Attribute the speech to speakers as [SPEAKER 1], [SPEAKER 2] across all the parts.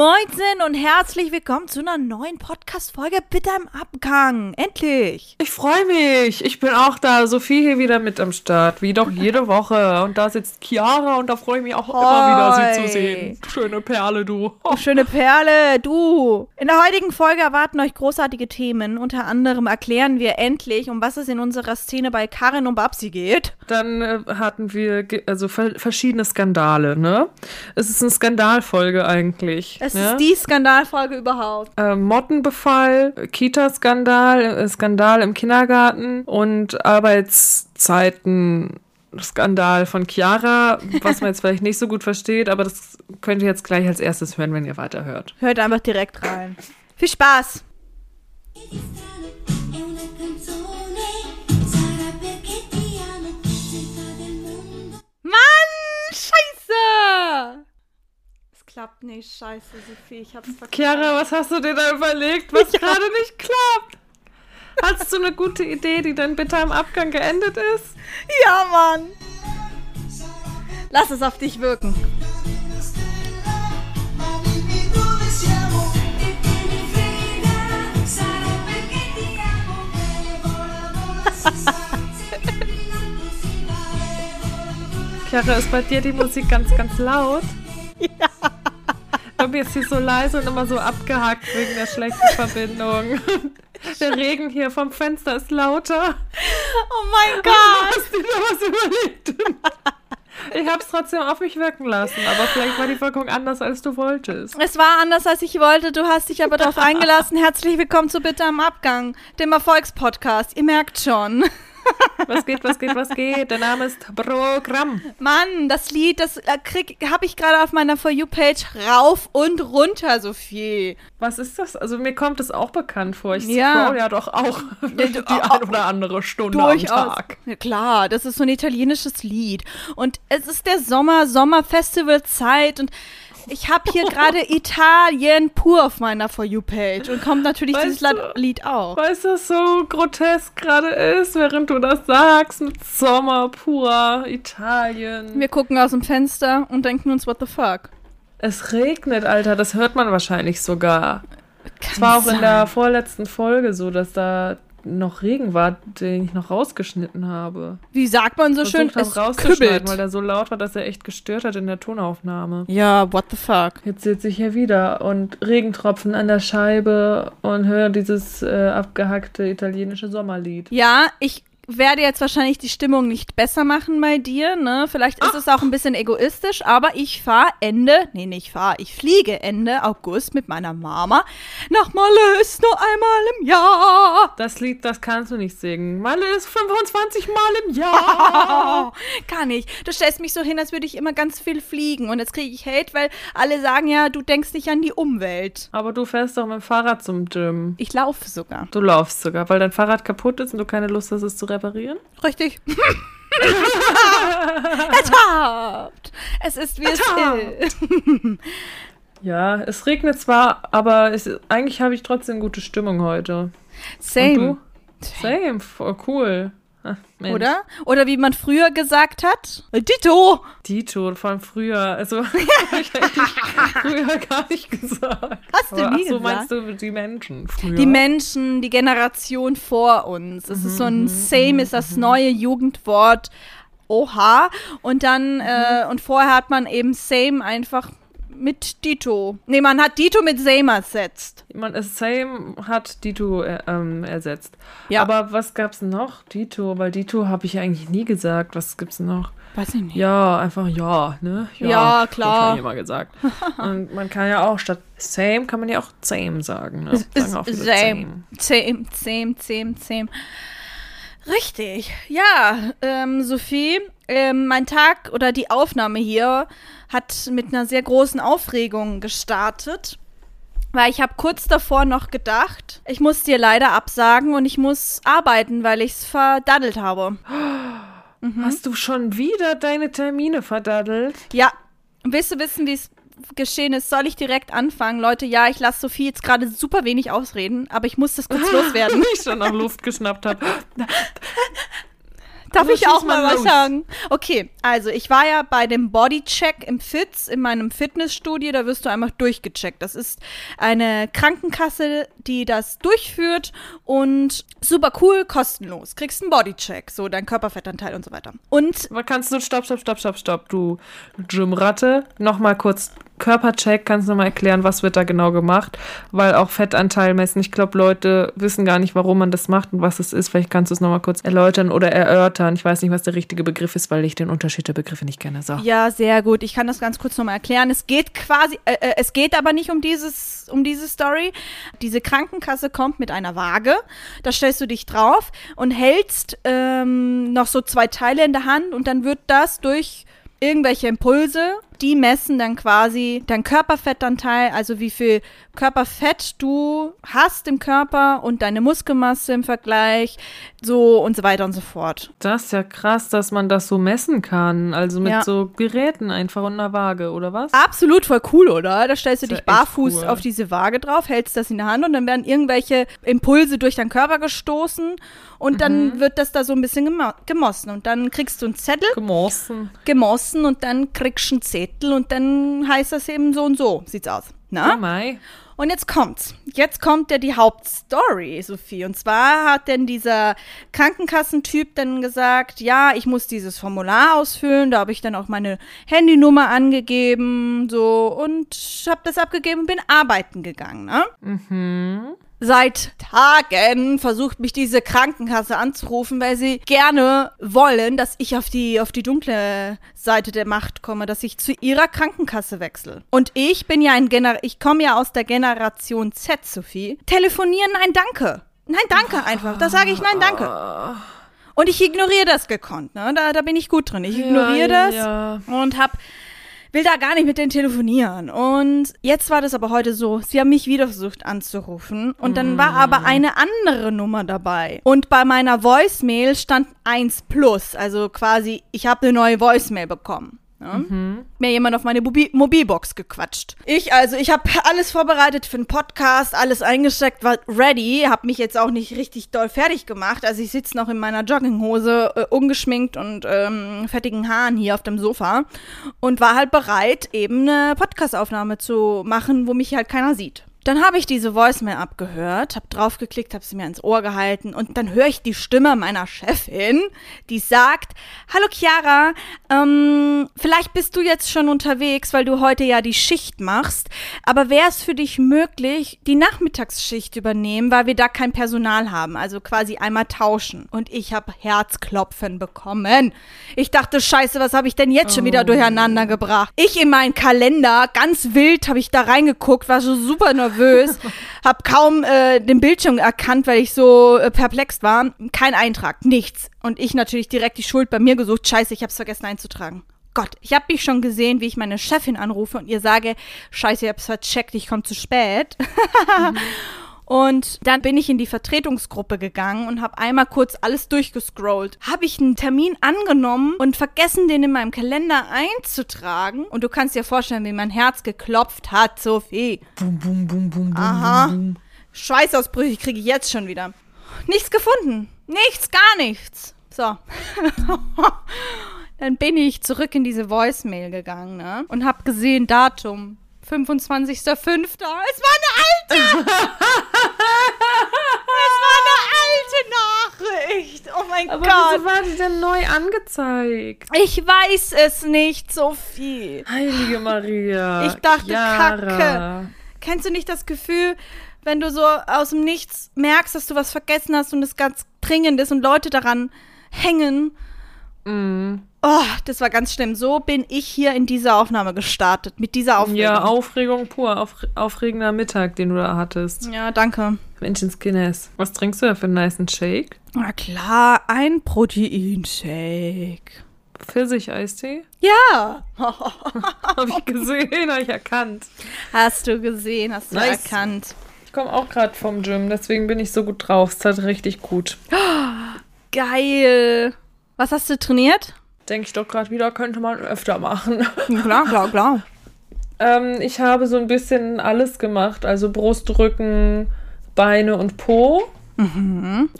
[SPEAKER 1] Moinsen und herzlich willkommen zu einer neuen Podcast-Folge Bitte im Abgang. Endlich.
[SPEAKER 2] Ich freue mich. Ich bin auch da. Sophie hier wieder mit am Start. Wie doch jede Woche. Und da sitzt Chiara und da freue ich mich auch immer wieder, sie zu sehen. Schöne Perle, du.
[SPEAKER 1] Du schöne Perle, du. In der heutigen Folge erwarten euch großartige Themen. Unter anderem erklären wir endlich, um was es in unserer Szene bei Karin und Babsi geht.
[SPEAKER 2] Dann äh, hatten wir also ver verschiedene Skandale, ne? Es ist eine Skandalfolge eigentlich.
[SPEAKER 1] Es
[SPEAKER 2] ne?
[SPEAKER 1] ist die Skandalfolge überhaupt.
[SPEAKER 2] äh, Mottenbefall, Kita-Skandal, äh, Skandal im Kindergarten und Arbeitszeiten. Skandal von Chiara, was man jetzt vielleicht nicht so gut versteht, aber das könnt ihr jetzt gleich als erstes hören, wenn ihr weiterhört.
[SPEAKER 1] Hört einfach direkt rein. Viel Spaß. Mann, scheiße. Klappt nicht, scheiße, Sophie. Ich hab's verkackt.
[SPEAKER 2] Chiara, was hast du dir da überlegt, was gerade nicht klappt? Hast du eine gute Idee, die dann bitter im Abgang geendet ist?
[SPEAKER 1] Ja, Mann. Lass es auf dich wirken.
[SPEAKER 2] Chiara, ist bei dir die Musik ganz, ganz laut? Ja. Mir ist sie so leise und immer so abgehackt wegen der schlechten Verbindung. Der Regen hier vom Fenster ist lauter.
[SPEAKER 1] Oh mein Gott.
[SPEAKER 2] Hast du dir da was überlegt? Ich hab's trotzdem auf mich wirken lassen, aber vielleicht war die Wirkung anders, als du wolltest.
[SPEAKER 1] Es war anders, als ich wollte. Du hast dich aber darauf eingelassen. Herzlich willkommen zu Bitte am Abgang, dem Erfolgspodcast. Ihr merkt schon.
[SPEAKER 2] Was geht, was geht, was geht? Der Name ist Programm.
[SPEAKER 1] Mann, das Lied, das äh, habe ich gerade auf meiner For You-Page rauf und runter, Sophie.
[SPEAKER 2] Was ist das? Also mir kommt es auch bekannt vor. Ich
[SPEAKER 1] Ja.
[SPEAKER 2] scroll ja doch auch die ein oder andere Stunde am
[SPEAKER 1] Durchaus.
[SPEAKER 2] Tag.
[SPEAKER 1] Ja, klar, das ist so ein italienisches Lied. Und es ist der Sommer, Sommerfestivalzeit und ich habe hier gerade Italien pur auf meiner For You-Page und kommt natürlich
[SPEAKER 2] Weißt
[SPEAKER 1] dieses
[SPEAKER 2] du-
[SPEAKER 1] Lied auch.
[SPEAKER 2] Weißt du, was so grotesk gerade ist, während du das sagst, mit Sommer, pur, Italien.
[SPEAKER 1] Wir gucken aus dem Fenster und denken uns, what the fuck?
[SPEAKER 2] Es regnet, Alter, das hört man wahrscheinlich sogar.
[SPEAKER 1] Kann
[SPEAKER 2] Es war auch in
[SPEAKER 1] sein.
[SPEAKER 2] der vorletzten Folge so, dass da noch Regen war, den ich noch rausgeschnitten habe.
[SPEAKER 1] Wie sagt man so schön?
[SPEAKER 2] Versucht
[SPEAKER 1] Es
[SPEAKER 2] habe rauszuschneiden,
[SPEAKER 1] kübbelt.
[SPEAKER 2] weil der so laut war, dass er echt gestört hat in der Tonaufnahme.
[SPEAKER 1] Ja, what the fuck?
[SPEAKER 2] Jetzt sitze ich hier wieder und Regentropfen an der Scheibe und höre dieses äh, abgehackte italienische Sommerlied.
[SPEAKER 1] Ja, ich werde jetzt wahrscheinlich die Stimmung nicht besser machen bei dir, ne? Vielleicht ist es auch ein bisschen egoistisch, aber ich fahre Ende, nee, nicht fahr, ich fliege Ende August mit meiner Mama nach Malös nur einmal im Jahr.
[SPEAKER 2] Das Lied, das kannst du nicht singen. Malle ist 25 Mal im Jahr.
[SPEAKER 1] Gar nicht. Du stellst mich so hin, als würde ich immer ganz viel fliegen und jetzt kriege ich Hate, weil alle sagen ja, du denkst nicht an die Umwelt.
[SPEAKER 2] Aber du fährst doch mit dem Fahrrad zum Gym.
[SPEAKER 1] Ich laufe sogar.
[SPEAKER 2] Du laufst sogar, weil dein Fahrrad kaputt ist und du keine Lust hast, es zu reparieren.
[SPEAKER 1] Richtig. Ertappt. Es ist wie es ist.
[SPEAKER 2] Ja, es regnet zwar, aber es, eigentlich habe ich trotzdem gute Stimmung heute.
[SPEAKER 1] Same.
[SPEAKER 2] Same, voll cool. Ach, Mensch.
[SPEAKER 1] Oder? Oder wie man früher gesagt hat, Dito.
[SPEAKER 2] Dito von früher. Also, hab ich eigentlich früher gar nicht gesagt.
[SPEAKER 1] Hast du
[SPEAKER 2] Aber,
[SPEAKER 1] nie
[SPEAKER 2] ach so
[SPEAKER 1] gesagt?
[SPEAKER 2] meinst du die Menschen früher?
[SPEAKER 1] Die Menschen, die Generation vor uns. Es ist so ein Same ist das neue Jugendwort. Oha. Und dann, äh, und vorher hat man eben Same einfach mit Dito. Nee, man hat Dito mit Same ersetzt.
[SPEAKER 2] Man, es Same hat Dito äh, ähm, ersetzt.
[SPEAKER 1] Ja.
[SPEAKER 2] Aber was gab's noch? Dito, weil Dito habe ich eigentlich nie gesagt. Was gibt's noch?
[SPEAKER 1] Weiß ich nicht.
[SPEAKER 2] Ja, einfach ja, ne?
[SPEAKER 1] Ja,
[SPEAKER 2] hab
[SPEAKER 1] klar.
[SPEAKER 2] Ich immer gesagt. Und man kann ja auch statt Same kann man ja auch Same sagen. Ne? Sagen viele
[SPEAKER 1] Same. Same, same, same, same. Richtig. Ja, ähm, Sophie, ähm, mein Tag oder die Aufnahme hier hat mit einer sehr großen Aufregung gestartet. Weil ich habe kurz davor noch gedacht, ich muss dir leider absagen und ich muss arbeiten, weil ich es verdaddelt habe.
[SPEAKER 2] Hast du schon wieder deine Termine verdaddelt?
[SPEAKER 1] Ja, willst du wissen, wie es geschehen ist? Soll ich direkt anfangen? Leute, ja, ich lasse Sophie jetzt gerade super wenig ausreden, aber ich muss das kurz loswerden.
[SPEAKER 2] Ich schon nach Luft geschnappt habe.
[SPEAKER 1] Darf
[SPEAKER 2] Also
[SPEAKER 1] ich auch mal
[SPEAKER 2] mal
[SPEAKER 1] was sagen? Okay, also ich war ja bei dem Bodycheck im Fitz in meinem Fitnessstudio, da wirst du einfach durchgecheckt. Das ist eine Krankenkasse, die das durchführt und super cool, kostenlos. Kriegst einen Bodycheck, so dein Körperfettanteil und so weiter. Und
[SPEAKER 2] Aber kannst du, stopp, stopp, stopp, stopp, stopp, du Gymratte, nochmal kurz Körpercheck, kannst du nochmal erklären, was wird da genau gemacht? Weil auch Fettanteil messen, ich glaube, Leute wissen gar nicht, warum man das macht und was es ist. Vielleicht kannst du es nochmal kurz erläutern oder erörtern. Ich weiß nicht, was der richtige Begriff ist, weil ich den Unterschied der Begriffe nicht kenne. So.
[SPEAKER 1] Ja, sehr gut. Ich kann das ganz kurz nochmal erklären. Es geht quasi, äh, äh, es geht aber nicht um dieses, um diese Story. Diese Krankenkasse kommt mit einer Waage. Da stellst du dich drauf und hältst ähm, noch so zwei Teile in der Hand und dann wird das durch irgendwelche Impulse, die messen dann quasi dein Körperfettanteil, also wie viel Körperfett du hast im Körper und deine Muskelmasse im Vergleich, so und so weiter und so fort.
[SPEAKER 2] Das ist ja krass, dass man das so messen kann. Also mit
[SPEAKER 1] Ja.
[SPEAKER 2] so Geräten einfach und einer Waage, oder was?
[SPEAKER 1] Absolut voll cool, oder? Da stellst du
[SPEAKER 2] ja
[SPEAKER 1] dich barfuß
[SPEAKER 2] cool.
[SPEAKER 1] auf diese Waage drauf, hältst das in der Hand und dann werden irgendwelche Impulse durch deinen Körper gestoßen und
[SPEAKER 2] Mhm.
[SPEAKER 1] dann wird das da so ein bisschen gemo gemossen und dann kriegst du einen Zettel
[SPEAKER 2] Gemossen.
[SPEAKER 1] gemossen und dann kriegst du einen Zettel und dann heißt das eben so und so sieht's aus.
[SPEAKER 2] Oh
[SPEAKER 1] Na?
[SPEAKER 2] mei.
[SPEAKER 1] Und jetzt kommt's. Jetzt kommt ja die Hauptstory, Sophie. Und zwar hat denn dieser Krankenkassentyp dann gesagt, ja, ich muss dieses Formular ausfüllen. Da habe ich dann auch meine Handynummer angegeben, so und habe das abgegeben und bin arbeiten gegangen. Ne?
[SPEAKER 2] Mhm.
[SPEAKER 1] Seit Tagen versucht mich diese Krankenkasse anzurufen, weil sie gerne wollen, dass ich auf die, auf die dunkle Seite der Macht komme, dass ich zu ihrer Krankenkasse wechsle. Und ich bin ja ein Gener ich komme ja aus der Generation Z, Sophie. Telefonieren, nein, danke. Nein, danke einfach. Da sage ich nein, danke. Und ich ignoriere das gekonnt, ne? Da, da bin ich gut drin. Ich ignoriere
[SPEAKER 2] ja,
[SPEAKER 1] das
[SPEAKER 2] Ja.
[SPEAKER 1] und hab will da gar nicht mit denen telefonieren. Und jetzt war das aber heute so, sie haben mich wieder versucht anzurufen und dann war aber eine andere Nummer dabei. Und bei meiner Voicemail stand 1 plus, also quasi, ich habe eine neue Voicemail bekommen. Ja? Mir jemand auf meine Mobi Mobilbox gequatscht. Ich, also, ich habe alles vorbereitet für den Podcast, alles eingesteckt, war ready, habe mich jetzt auch nicht richtig doll fertig gemacht. Also ich sitze noch in meiner Jogginghose, äh, ungeschminkt und ähm, fettigen Haaren hier auf dem Sofa und war halt bereit, eben eine Podcastaufnahme zu machen, wo mich halt keiner sieht. Dann habe ich diese Voicemail abgehört, habe draufgeklickt, habe sie mir ins Ohr gehalten und dann höre ich die Stimme meiner Chefin, die sagt, Hallo Chiara, ähm, vielleicht bist du jetzt schon unterwegs, weil du heute ja die Schicht machst, aber wäre es für dich möglich, die Nachmittagsschicht übernehmen, weil wir da kein Personal haben, also quasi einmal tauschen. Und ich habe Herzklopfen bekommen. Ich dachte, scheiße, was habe ich denn jetzt schon wieder durcheinander gebracht? Ich in meinen Kalender, ganz wild, habe ich da reingeguckt, war so super nervös, habe kaum äh, den Bildschirm erkannt, weil ich so äh, perplex war. Kein Eintrag, nichts. Und ich natürlich direkt die Schuld bei mir gesucht. Scheiße, ich habe es vergessen einzutragen. Gott, ich habe mich schon gesehen, wie ich meine Chefin anrufe und ihr sage, scheiße, ich hab's vercheckt, ich komme zu spät. Und dann bin ich in die Vertretungsgruppe gegangen und habe einmal kurz alles durchgescrollt. Habe ich einen Termin angenommen und vergessen, den in meinem Kalender einzutragen. Und du kannst dir vorstellen, wie mein Herz geklopft hat, Sophie.
[SPEAKER 2] Bum, bum, bum, bum,
[SPEAKER 1] Aha.
[SPEAKER 2] bum, bum.
[SPEAKER 1] Schweißausbrüche kriege ich jetzt schon wieder. Nichts gefunden. Nichts, gar nichts. So. Dann bin ich zurück in diese Voicemail gegangen ne? und habe gesehen, Datum 25.05. Es war eine alte! es war eine alte Nachricht. Oh mein
[SPEAKER 2] Aber
[SPEAKER 1] Gott.
[SPEAKER 2] wieso war die denn neu angezeigt?
[SPEAKER 1] Ich weiß es nicht, Sophie.
[SPEAKER 2] Heilige Maria.
[SPEAKER 1] Ich dachte,
[SPEAKER 2] Chiara.
[SPEAKER 1] Kacke. Kennst du nicht das Gefühl, wenn du so aus dem Nichts merkst, dass du was vergessen hast und es ganz dringend ist und Leute daran hängen?
[SPEAKER 2] Mm.
[SPEAKER 1] Oh, das war ganz schlimm. So bin ich hier in diese Aufnahme gestartet, mit dieser Aufregung.
[SPEAKER 2] Ja, Aufregung pur. Auf, aufregender Mittag, den du da hattest.
[SPEAKER 1] Ja, danke.
[SPEAKER 2] Menschenskines. Was trinkst du da für einen niceen Shake?
[SPEAKER 1] Na klar, ein Proteinshake.
[SPEAKER 2] Pfirsich-Eistee?
[SPEAKER 1] Ja,
[SPEAKER 2] Hab ich gesehen, hab ich erkannt.
[SPEAKER 1] hast du gesehen, hast du
[SPEAKER 2] Nice.
[SPEAKER 1] erkannt.
[SPEAKER 2] Ich komme auch gerade vom Gym, deswegen bin ich so gut drauf. Es tat richtig gut.
[SPEAKER 1] Geil. Was hast du trainiert?
[SPEAKER 2] Denke ich doch gerade wieder, könnte man öfter machen.
[SPEAKER 1] Klar, klar, klar.
[SPEAKER 2] ähm, ich habe so ein bisschen alles gemacht. Also Brust, Rücken, Beine und Po.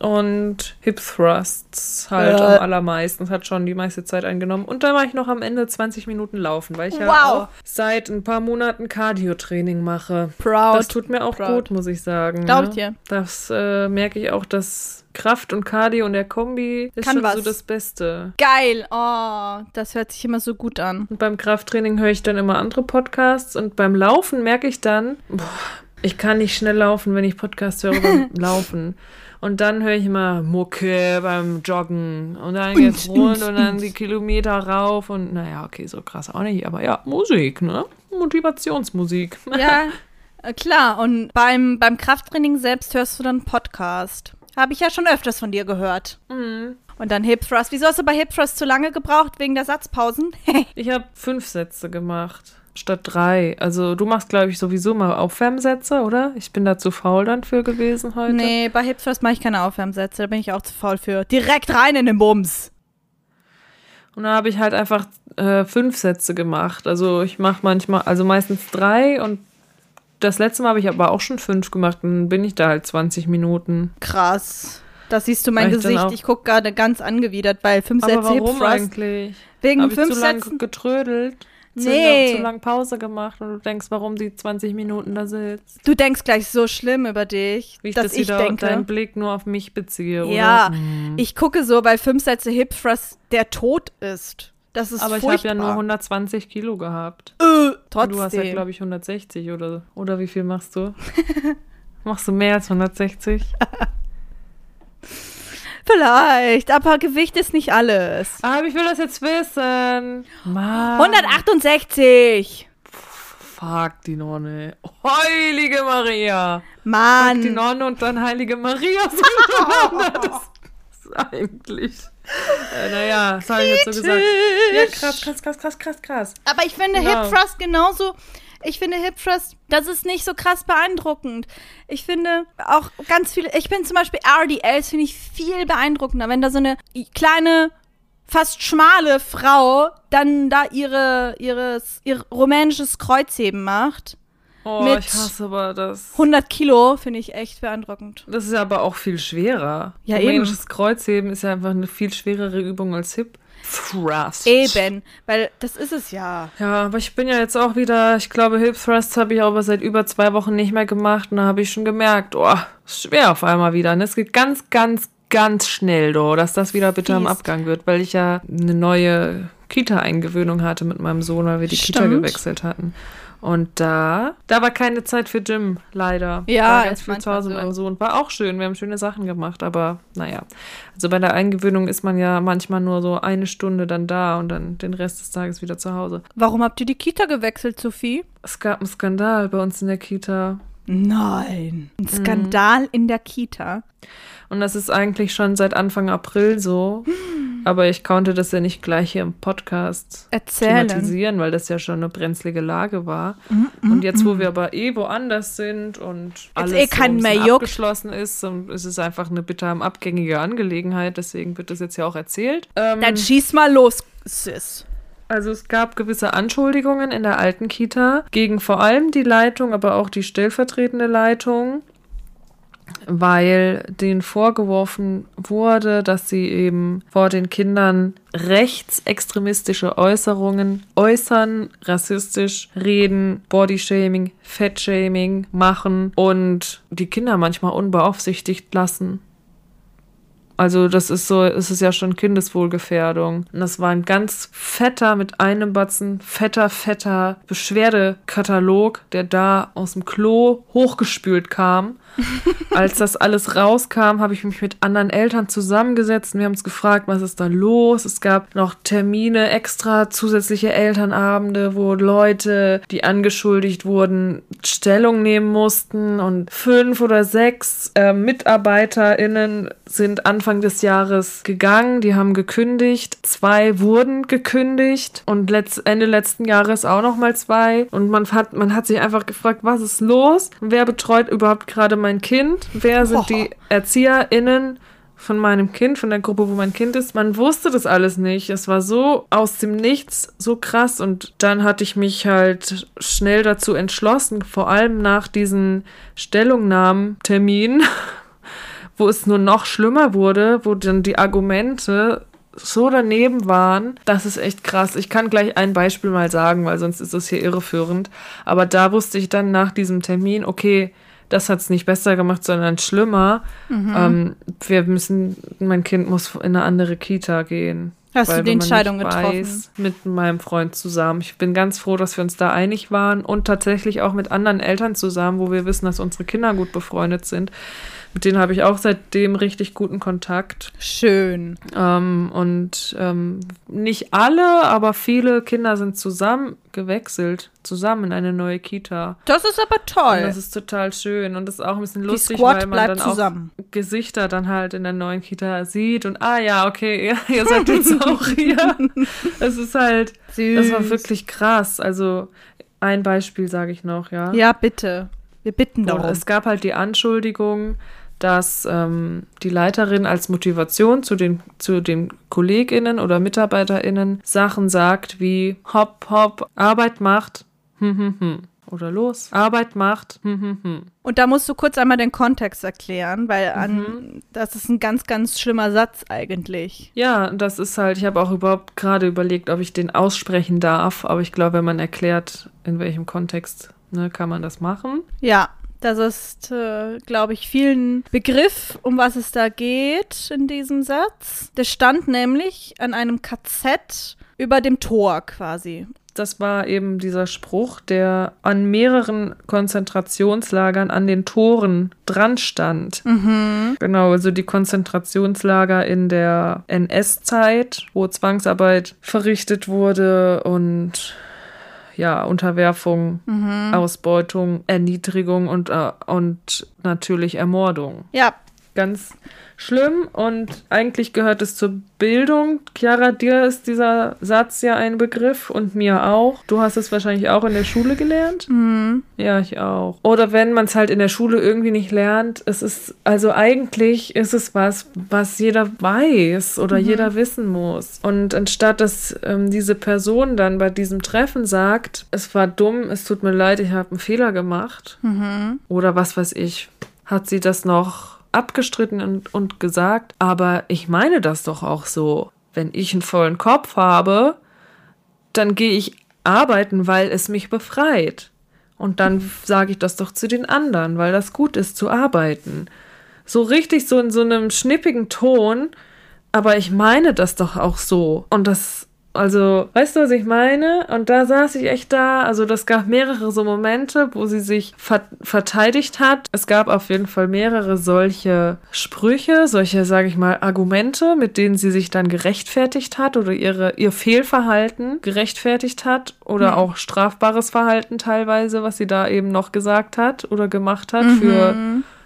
[SPEAKER 2] Und Hip Thrusts halt
[SPEAKER 1] Äh.
[SPEAKER 2] am allermeisten. Das hat schon die meiste Zeit eingenommen. Und dann war ich noch am Ende 20 Minuten laufen, weil ich ja
[SPEAKER 1] Wow.
[SPEAKER 2] auch seit ein paar Monaten Cardio-Training mache.
[SPEAKER 1] Proud.
[SPEAKER 2] Das tut mir auch
[SPEAKER 1] proud.
[SPEAKER 2] gut, muss ich sagen.
[SPEAKER 1] Glaub
[SPEAKER 2] ne?
[SPEAKER 1] ich dir.
[SPEAKER 2] Das äh, merke ich auch, dass Kraft und Cardio und der Kombi ist
[SPEAKER 1] Kann
[SPEAKER 2] schon
[SPEAKER 1] was.
[SPEAKER 2] so das Beste.
[SPEAKER 1] Geil. Oh, das hört sich immer so gut an.
[SPEAKER 2] Und beim Krafttraining höre ich dann immer andere Podcasts und beim Laufen merke ich dann, boah, ich kann nicht schnell laufen, wenn ich Podcasts höre beim Laufen. Und dann höre ich immer Mucke beim Joggen und dann geht's rund und dann die Kilometer rauf und naja, okay, so krass auch nicht, aber ja, Musik, ne? Motivationsmusik.
[SPEAKER 1] Ja, klar. Und beim, beim Krafttraining selbst hörst du dann Podcast. Habe ich ja schon öfters von dir gehört.
[SPEAKER 2] Mhm.
[SPEAKER 1] Und dann Hip Thrust. Wieso hast du bei Hip Thrust zu lange gebraucht wegen der Satzpausen?
[SPEAKER 2] Ich habe fünf Sätze gemacht. Statt drei. Also du machst, glaube ich, sowieso mal Aufwärmsätze, oder? Ich bin da zu faul dann für gewesen heute.
[SPEAKER 1] nee, bei Hip Thrust mache ich keine Aufwärmsätze. Da bin ich auch zu faul für. Direkt rein in den Bums.
[SPEAKER 2] Und dann habe ich halt einfach äh, fünf Sätze gemacht. Also ich mache manchmal, also meistens drei und das letzte Mal habe ich aber auch schon fünf gemacht und bin ich da halt 20 Minuten.
[SPEAKER 1] Krass. Da siehst du mein
[SPEAKER 2] Weil ich
[SPEAKER 1] Gesicht.
[SPEAKER 2] auch-
[SPEAKER 1] Ich gucke gerade ganz angewidert, weil fünf
[SPEAKER 2] Aber
[SPEAKER 1] Sätze Hip
[SPEAKER 2] warum
[SPEAKER 1] Thrust.
[SPEAKER 2] eigentlich?
[SPEAKER 1] Wegen
[SPEAKER 2] ich
[SPEAKER 1] fünf
[SPEAKER 2] zu lang
[SPEAKER 1] Sätzen.
[SPEAKER 2] getrödelt? Zu,
[SPEAKER 1] Nee.
[SPEAKER 2] zu lang Pause gemacht und du denkst, warum die 20 Minuten da sitzt?
[SPEAKER 1] Du denkst gleich so schlimm über dich,
[SPEAKER 2] Wie ich
[SPEAKER 1] dass
[SPEAKER 2] das
[SPEAKER 1] ich
[SPEAKER 2] wieder
[SPEAKER 1] denke.
[SPEAKER 2] deinen Blick nur auf mich beziehe,
[SPEAKER 1] Ja,
[SPEAKER 2] oder? Hm.
[SPEAKER 1] ich gucke so, weil fünf Sätze Hip Thrust der Tod ist. Das ist
[SPEAKER 2] Aber ich habe
[SPEAKER 1] furchtbar.
[SPEAKER 2] ja nur 120 Kilo gehabt.
[SPEAKER 1] Äh,
[SPEAKER 2] Und
[SPEAKER 1] trotzdem.
[SPEAKER 2] Du hast ja, glaube ich, 160 oder, oder wie viel machst du? machst du mehr als 160?
[SPEAKER 1] Vielleicht, aber Gewicht ist nicht alles.
[SPEAKER 2] Aber ich will das jetzt wissen. Mann.
[SPEAKER 1] 168.
[SPEAKER 2] Fuck die Nonne. Heilige Maria. Fuck die
[SPEAKER 1] Mann.
[SPEAKER 2] Nonne und dann Heilige Maria. Das eigentlich. Äh, naja, das habe ich jetzt so gesagt. Ja, krass, krass, krass, krass, krass, krass.
[SPEAKER 1] Aber ich finde
[SPEAKER 2] Genau.
[SPEAKER 1] Hip Thrust genauso. Ich finde Hip Thrust, das ist nicht so krass beeindruckend. Ich finde auch ganz viele, ich bin zum Beispiel RDLs, finde ich viel beeindruckender, wenn da so eine kleine, fast schmale Frau dann da ihre, ihres, ihr rumänisches Kreuzheben macht.
[SPEAKER 2] Oh,
[SPEAKER 1] Mit
[SPEAKER 2] ich hasse aber das.
[SPEAKER 1] 100 Kilo finde ich echt beeindruckend.
[SPEAKER 2] Das ist ja aber auch viel schwerer.
[SPEAKER 1] Ja,
[SPEAKER 2] Rumänisches Kreuzheben ist ja einfach eine viel schwerere Übung als Hip Thrust.
[SPEAKER 1] Eben, weil das ist es ja.
[SPEAKER 2] Ja, aber ich bin ja jetzt auch wieder, ich glaube, Hip Thrusts habe ich aber seit über zwei Wochen nicht mehr gemacht und da habe ich schon gemerkt, oh, ist schwer auf einmal wieder. Und es geht ganz, ganz, ganz schnell, do, dass das wieder bitte am
[SPEAKER 1] Fies.
[SPEAKER 2] Abgang wird, weil ich ja eine neue Kita-Eingewöhnung hatte mit meinem Sohn, weil wir die Kita
[SPEAKER 1] Stimmt.
[SPEAKER 2] gewechselt hatten. Und da, da war keine Zeit für Gym, leider.
[SPEAKER 1] Ja,
[SPEAKER 2] war ganz viel zu Hause mit
[SPEAKER 1] so.
[SPEAKER 2] meinem Sohn. War auch schön, wir haben schöne Sachen gemacht, aber naja. Also bei der Eingewöhnung ist man ja manchmal nur so eine Stunde dann da und dann den Rest des Tages wieder zu Hause.
[SPEAKER 1] Warum habt ihr die Kita gewechselt, Sophie?
[SPEAKER 2] Es gab einen Skandal bei uns in der Kita.
[SPEAKER 1] Nein. Ein Skandal in der Kita.
[SPEAKER 2] Und das ist eigentlich schon seit Anfang April so. Aber ich konnte das ja nicht gleich hier im Podcast
[SPEAKER 1] Erzählen.
[SPEAKER 2] thematisieren, weil das ja schon eine brenzlige Lage war.
[SPEAKER 1] Mhm,
[SPEAKER 2] und jetzt, wo wir aber eh woanders sind und alles
[SPEAKER 1] eh
[SPEAKER 2] so
[SPEAKER 1] mehr
[SPEAKER 2] abgeschlossen ist, und es ist einfach eine bitter abgängige Angelegenheit. Deswegen wird das jetzt ja auch erzählt. Ähm,
[SPEAKER 1] Dann schieß mal los, Sis.
[SPEAKER 2] Also es gab gewisse Anschuldigungen in der alten Kita gegen vor allem die Leitung, aber auch die stellvertretende Leitung, weil denen vorgeworfen wurde, dass sie eben vor den Kindern rechtsextremistische Äußerungen äußern, rassistisch reden, Bodyshaming, Fettshaming machen und die Kinder manchmal unbeaufsichtigt lassen. Also das ist so, es ist ja schon Kindeswohlgefährdung. Und das war ein ganz fetter, mit einem Batzen, fetter, fetter Beschwerdekatalog, der da aus dem Klo hochgespült kam. Als das alles rauskam, habe ich mich mit anderen Eltern zusammengesetzt und wir haben uns gefragt, was ist da los? Es gab noch Termine, extra zusätzliche Elternabende, wo Leute, die angeschuldigt wurden, Stellung nehmen mussten. Und fünf oder sechs äh, MitarbeiterInnen sind Anfang des Jahres gegangen, die haben gekündigt, zwei wurden gekündigt. Und letzt, Ende letzten Jahres auch noch mal zwei. Und man hat, man hat sich einfach gefragt, was ist los? Wer betreut überhaupt gerade mein Kind? Wer sind die ErzieherInnen von meinem Kind, von der Gruppe, wo mein Kind ist. Man wusste das alles nicht. Es war so aus dem Nichts, so krass. Und dann hatte ich mich halt schnell dazu entschlossen, vor allem nach diesen Stellungnahmen-Termin, wo es nur noch schlimmer wurde, wo dann die Argumente so daneben waren, das ist echt krass. Ich kann gleich ein Beispiel mal sagen, weil sonst ist das hier irreführend. Aber da wusste ich dann nach diesem Termin, okay, das hat es nicht besser gemacht, sondern schlimmer.
[SPEAKER 1] Mhm.
[SPEAKER 2] Ähm, wir müssen, mein Kind muss in eine andere Kita gehen.
[SPEAKER 1] Hast du die Entscheidung getroffen?
[SPEAKER 2] Weiß, mit meinem Freund zusammen. Ich bin ganz froh, dass wir uns da einig waren und tatsächlich auch mit anderen Eltern zusammen, wo wir wissen, dass unsere Kinder gut befreundet sind. Mit denen habe ich auch seitdem richtig guten Kontakt.
[SPEAKER 1] Schön.
[SPEAKER 2] Ähm, und ähm, nicht alle, aber viele Kinder sind zusammen gewechselt, zusammen in eine neue Kita.
[SPEAKER 1] Das ist aber
[SPEAKER 2] Und
[SPEAKER 1] toll.
[SPEAKER 2] das ist total schön und das ist auch ein bisschen lustig, weil man dann auch
[SPEAKER 1] zusammen.
[SPEAKER 2] Gesichter dann halt in der neuen Kita sieht und ah ja, okay, ihr, ihr seid jetzt auch hier. Es ist halt,
[SPEAKER 1] Süß.
[SPEAKER 2] das war wirklich krass. Also ein Beispiel sage ich noch, ja.
[SPEAKER 1] Ja, bitte. Wir bitten
[SPEAKER 2] Und
[SPEAKER 1] darum.
[SPEAKER 2] es gab halt die Anschuldigung, dass ähm, die Leiterin als Motivation zu den, zu den KollegInnen oder MitarbeiterInnen Sachen sagt wie hopp, hopp, Arbeit macht, hm, hm, hm. Oder los, Arbeit macht, hm, hm, hm.
[SPEAKER 1] Und da musst du kurz einmal den Kontext erklären, weil
[SPEAKER 2] Mhm.
[SPEAKER 1] an, das ist ein ganz, ganz schlimmer Satz eigentlich.
[SPEAKER 2] Ja, das ist halt, ich habe auch überhaupt gerade überlegt, ob ich den aussprechen darf, aber ich glaube, wenn man erklärt, in welchem Kontext, ne, kann man das machen.
[SPEAKER 1] Ja, das ist, äh, glaube ich, vielen Begriff, um was es da geht in diesem Satz. Das stand nämlich an einem KZ über dem Tor quasi.
[SPEAKER 2] Das war eben dieser Spruch, der an mehreren Konzentrationslagern an den Toren dran stand. Genau, also die Konzentrationslager in der NS-Zeit, wo Zwangsarbeit verrichtet wurde und ja, Unterwerfung, Ausbeutung, Erniedrigung und, äh, und natürlich Ermordung.
[SPEAKER 1] Ja,
[SPEAKER 2] Ganz schlimm und eigentlich gehört es zur Bildung. Chiara, dir ist dieser Satz ja ein Begriff und mir auch. Du hast es wahrscheinlich auch in der Schule gelernt. Ja, ich auch. Oder wenn man es halt in der Schule irgendwie nicht lernt, es ist, also eigentlich ist es was, was jeder weiß oder jeder wissen muss. Und anstatt dass ähm, diese Person dann bei diesem Treffen sagt, es war dumm, es tut mir leid, ich habe einen Fehler gemacht. Oder was weiß ich, hat sie das noch abgestritten und, und gesagt, aber ich meine das doch auch so. Wenn ich einen vollen Kopf habe, dann gehe ich arbeiten, weil es mich befreit. Und dann sage ich das doch zu den anderen, weil das gut ist zu arbeiten. So richtig so in so einem schnippigen Ton, aber ich meine das doch auch so. Und das, also, weißt du, was ich meine? Und da saß ich echt da. Also, das gab mehrere so Momente, wo sie sich ver verteidigt hat. Es gab auf jeden Fall mehrere solche Sprüche, solche, sage ich mal, Argumente, mit denen sie sich dann gerechtfertigt hat oder ihre, ihr Fehlverhalten gerechtfertigt hat oder auch strafbares Verhalten teilweise, was sie da eben noch gesagt hat oder gemacht hat für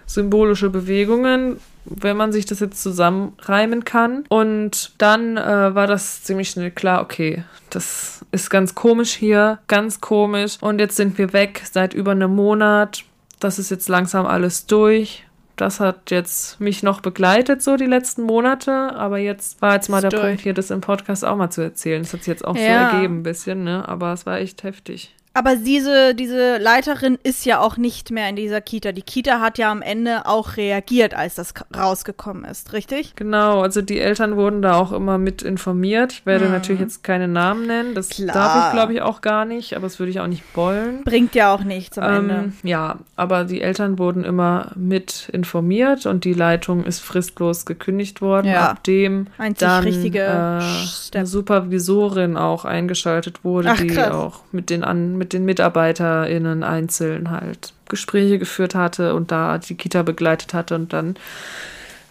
[SPEAKER 2] symbolische Bewegungen, wenn man sich das jetzt zusammenreimen kann. Und dann äh, war das ziemlich schnell klar, okay, das ist ganz komisch hier, ganz komisch. Und jetzt sind wir weg seit über einem Monat. Das ist jetzt langsam alles durch. Das hat jetzt mich noch begleitet, so die letzten Monate. Aber jetzt war jetzt mal der
[SPEAKER 1] Ist durch.
[SPEAKER 2] Punkt, hier das im Podcast auch mal zu erzählen. Das hat sich jetzt auch
[SPEAKER 1] Ja.
[SPEAKER 2] so ergeben, ein bisschen, ne? Aber es war echt heftig.
[SPEAKER 1] Aber diese, diese Leiterin ist ja auch nicht mehr in dieser Kita. Die Kita hat ja am Ende auch reagiert, als das rausgekommen ist, richtig?
[SPEAKER 2] Genau, also die Eltern wurden da auch immer mit informiert. Ich werde natürlich jetzt keine Namen nennen. Das
[SPEAKER 1] Klar.
[SPEAKER 2] darf ich, glaube ich, auch gar nicht, aber das würde ich auch nicht wollen.
[SPEAKER 1] Bringt ja auch nichts am Ende.
[SPEAKER 2] Ähm, ja, aber die Eltern wurden immer mit informiert und die Leitung ist fristlos gekündigt worden,
[SPEAKER 1] Ja.
[SPEAKER 2] ab dem
[SPEAKER 1] Einzig
[SPEAKER 2] dann
[SPEAKER 1] richtige
[SPEAKER 2] äh, eine Supervisorin auch eingeschaltet wurde,
[SPEAKER 1] Ach,
[SPEAKER 2] die auch mit den, an, mit den MitarbeiterInnen einzeln halt Gespräche geführt hatte und da die Kita begleitet hatte und dann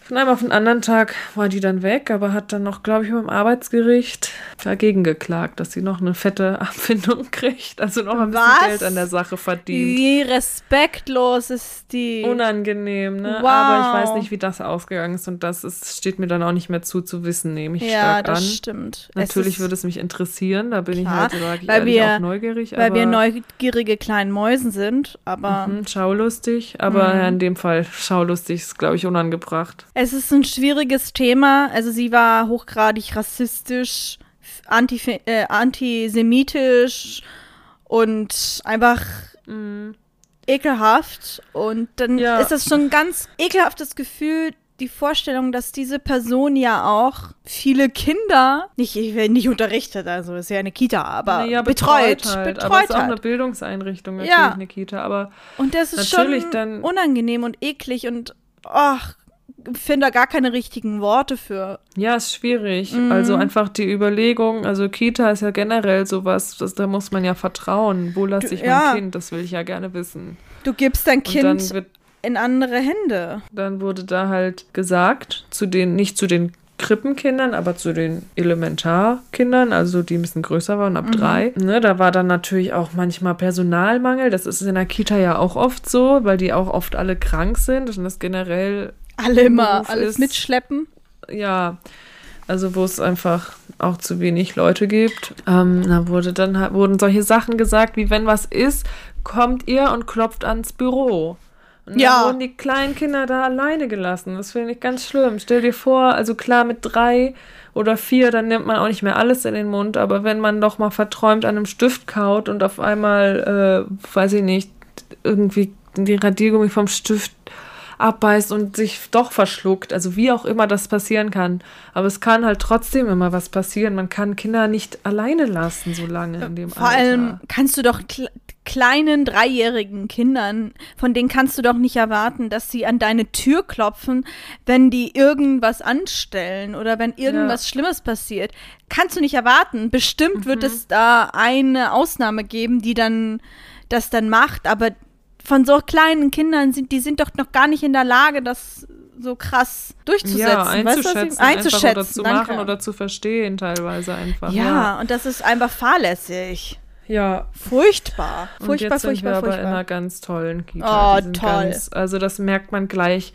[SPEAKER 2] von einem auf den anderen Tag war die dann weg, aber hat dann noch, glaube ich, beim Arbeitsgericht dagegen geklagt, dass sie noch eine fette Abfindung kriegt, also noch ein bisschen
[SPEAKER 1] Was?
[SPEAKER 2] Geld an der Sache verdient.
[SPEAKER 1] Wie respektlos ist die.
[SPEAKER 2] Unangenehm, ne?
[SPEAKER 1] Wow.
[SPEAKER 2] Aber ich weiß nicht, wie das ausgegangen ist und das ist, steht mir dann auch nicht mehr zu, zu wissen, nehme ich
[SPEAKER 1] ja,
[SPEAKER 2] stark
[SPEAKER 1] das
[SPEAKER 2] an.
[SPEAKER 1] stimmt.
[SPEAKER 2] Natürlich
[SPEAKER 1] ist,
[SPEAKER 2] würde es mich interessieren, da bin
[SPEAKER 1] Klar,
[SPEAKER 2] ich halt,
[SPEAKER 1] weil wir-
[SPEAKER 2] auch neugierig.
[SPEAKER 1] Weil wir neugierige kleinen Mäusen sind, aber
[SPEAKER 2] Hm, schaulustig, aber
[SPEAKER 1] Mhm.
[SPEAKER 2] ja, in dem Fall schaulustig ist, glaube ich, unangebracht.
[SPEAKER 1] Es ist ein schwieriges Thema. Also sie war hochgradig rassistisch, antif äh, antisemitisch und einfach ekelhaft. Und dann
[SPEAKER 2] Ja.
[SPEAKER 1] ist das schon ein ganz ekelhaftes Gefühl, die Vorstellung, dass diese Person ja auch viele Kinder, nicht, ich will nicht unterrichtet, also ist ja eine Kita, aber
[SPEAKER 2] Naja,
[SPEAKER 1] betreut,
[SPEAKER 2] halt.
[SPEAKER 1] betreut
[SPEAKER 2] aber es ist auch eine Bildungseinrichtung, natürlich
[SPEAKER 1] Ja.
[SPEAKER 2] eine Kita. Aber
[SPEAKER 1] Und das ist schon
[SPEAKER 2] dann-
[SPEAKER 1] unangenehm und eklig und ach, finde da gar keine richtigen Worte für.
[SPEAKER 2] ja, ist schwierig.
[SPEAKER 1] Mhm.
[SPEAKER 2] Also einfach die Überlegung, also Kita ist ja generell sowas, das, da muss man ja vertrauen. Wo lasse
[SPEAKER 1] Du-
[SPEAKER 2] ich
[SPEAKER 1] ja.
[SPEAKER 2] mein Kind? Das will ich ja gerne wissen.
[SPEAKER 1] Du gibst dein Kind
[SPEAKER 2] wird
[SPEAKER 1] in andere Hände.
[SPEAKER 2] dann wurde da halt gesagt, zu den, nicht zu den Krippenkindern, aber zu den Elementarkindern, also die ein bisschen größer waren, ab drei. Ne, da war dann natürlich auch manchmal Personalmangel. Das ist in der Kita ja auch oft so, weil die auch oft alle krank sind und das generell,
[SPEAKER 1] Alle immer
[SPEAKER 2] Beruf
[SPEAKER 1] alles
[SPEAKER 2] ist-
[SPEAKER 1] mitschleppen.
[SPEAKER 2] ja, also wo es einfach auch zu wenig Leute gibt. Ähm, da wurde dann wurden solche Sachen gesagt, wie wenn was ist, kommt ihr und klopft ans Büro. Und
[SPEAKER 1] Ja.
[SPEAKER 2] dann wurden die kleinen Kinder da alleine gelassen. Das finde ich ganz schlimm. Stell dir vor, also klar, mit drei oder vier, dann nimmt man auch nicht mehr alles in den Mund, aber wenn man doch mal verträumt an einem Stift kaut und auf einmal, äh, weiß ich nicht, irgendwie die Radiergummi vom Stift abbeißt und sich doch verschluckt, also wie auch immer das passieren kann. Aber es kann halt trotzdem immer was passieren. Man kann Kinder nicht alleine lassen, so lange in dem
[SPEAKER 1] Vor
[SPEAKER 2] Alter.
[SPEAKER 1] allem kannst du doch kle kleinen dreijährigen Kindern, von denen kannst du doch nicht erwarten, dass sie an deine Tür klopfen, wenn die irgendwas anstellen oder wenn irgendwas Schlimmes passiert. Kannst du nicht erwarten. Bestimmt wird es da eine Ausnahme geben, die dann das dann macht, aber von so kleinen Kindern sind, die sind doch noch gar nicht in der Lage, das so krass durchzusetzen.
[SPEAKER 2] ja,
[SPEAKER 1] Weißt du,
[SPEAKER 2] einzuschätzen,
[SPEAKER 1] einzuschätzen
[SPEAKER 2] oder zu
[SPEAKER 1] danke.
[SPEAKER 2] machen oder zu verstehen teilweise einfach.
[SPEAKER 1] ja, und das ist einfach fahrlässig.
[SPEAKER 2] ja.
[SPEAKER 1] Furchtbar.
[SPEAKER 2] Und
[SPEAKER 1] Furchtbar,
[SPEAKER 2] jetzt sind
[SPEAKER 1] furchtbar,
[SPEAKER 2] wir aber in
[SPEAKER 1] furchtbar.
[SPEAKER 2] einer ganz tollen Kita.
[SPEAKER 1] Oh,
[SPEAKER 2] sind
[SPEAKER 1] toll.
[SPEAKER 2] Ganz, also das merkt man gleich.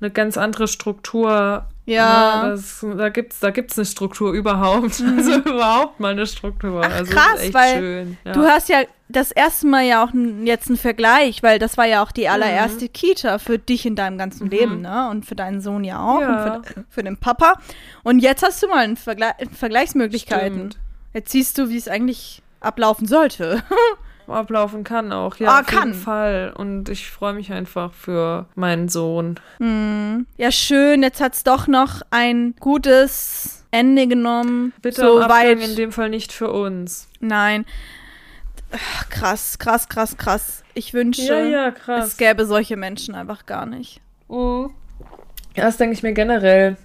[SPEAKER 2] Eine ganz andere Struktur.
[SPEAKER 1] Ja.
[SPEAKER 2] Ne, das, da gibt es da gibt's eine Struktur überhaupt. Also überhaupt mal eine Struktur.
[SPEAKER 1] Mhm. Ach,
[SPEAKER 2] also
[SPEAKER 1] krass,
[SPEAKER 2] echt
[SPEAKER 1] weil
[SPEAKER 2] schön. Ja.
[SPEAKER 1] Du hast ja das erste Mal ja auch jetzt einen Vergleich, weil das war ja auch die
[SPEAKER 2] Mhm.
[SPEAKER 1] allererste Kita für dich in deinem ganzen Leben, ne? Und für deinen Sohn ja auch
[SPEAKER 2] Ja.
[SPEAKER 1] und für, für den Papa. Und jetzt hast du mal einen Vergle Vergleichsmöglichkeiten.
[SPEAKER 2] Stimmt.
[SPEAKER 1] Jetzt siehst du, wie es eigentlich ablaufen sollte.
[SPEAKER 2] ablaufen kann auch. Ja,
[SPEAKER 1] Ah,
[SPEAKER 2] auf
[SPEAKER 1] kann.
[SPEAKER 2] jeden Fall. Und ich freue mich einfach für meinen Sohn.
[SPEAKER 1] ja, schön. Jetzt hat's doch noch ein gutes Ende genommen.
[SPEAKER 2] Bitte
[SPEAKER 1] so weit.
[SPEAKER 2] in dem Fall nicht für uns.
[SPEAKER 1] Nein. Ach, krass, krass, krass, krass. Ich wünsche,
[SPEAKER 2] Ja, ja,
[SPEAKER 1] es
[SPEAKER 2] krass.
[SPEAKER 1] gäbe solche Menschen einfach gar nicht.
[SPEAKER 2] Mhm. Ja, das denke ich mir generell.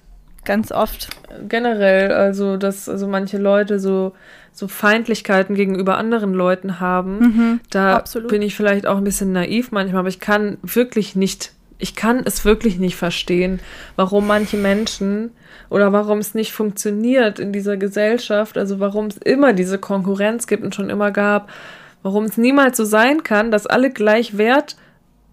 [SPEAKER 1] Ganz oft.
[SPEAKER 2] generell, also dass also manche Leute so so Feindlichkeiten gegenüber anderen Leuten haben, da
[SPEAKER 1] Mhm. absolut.
[SPEAKER 2] bin ich vielleicht auch ein bisschen naiv manchmal, aber ich kann wirklich nicht, ich kann es wirklich nicht verstehen, warum manche Menschen oder warum es nicht funktioniert in dieser Gesellschaft, also warum es immer diese Konkurrenz gibt und schon immer gab, warum es niemals so sein kann, dass alle gleich wert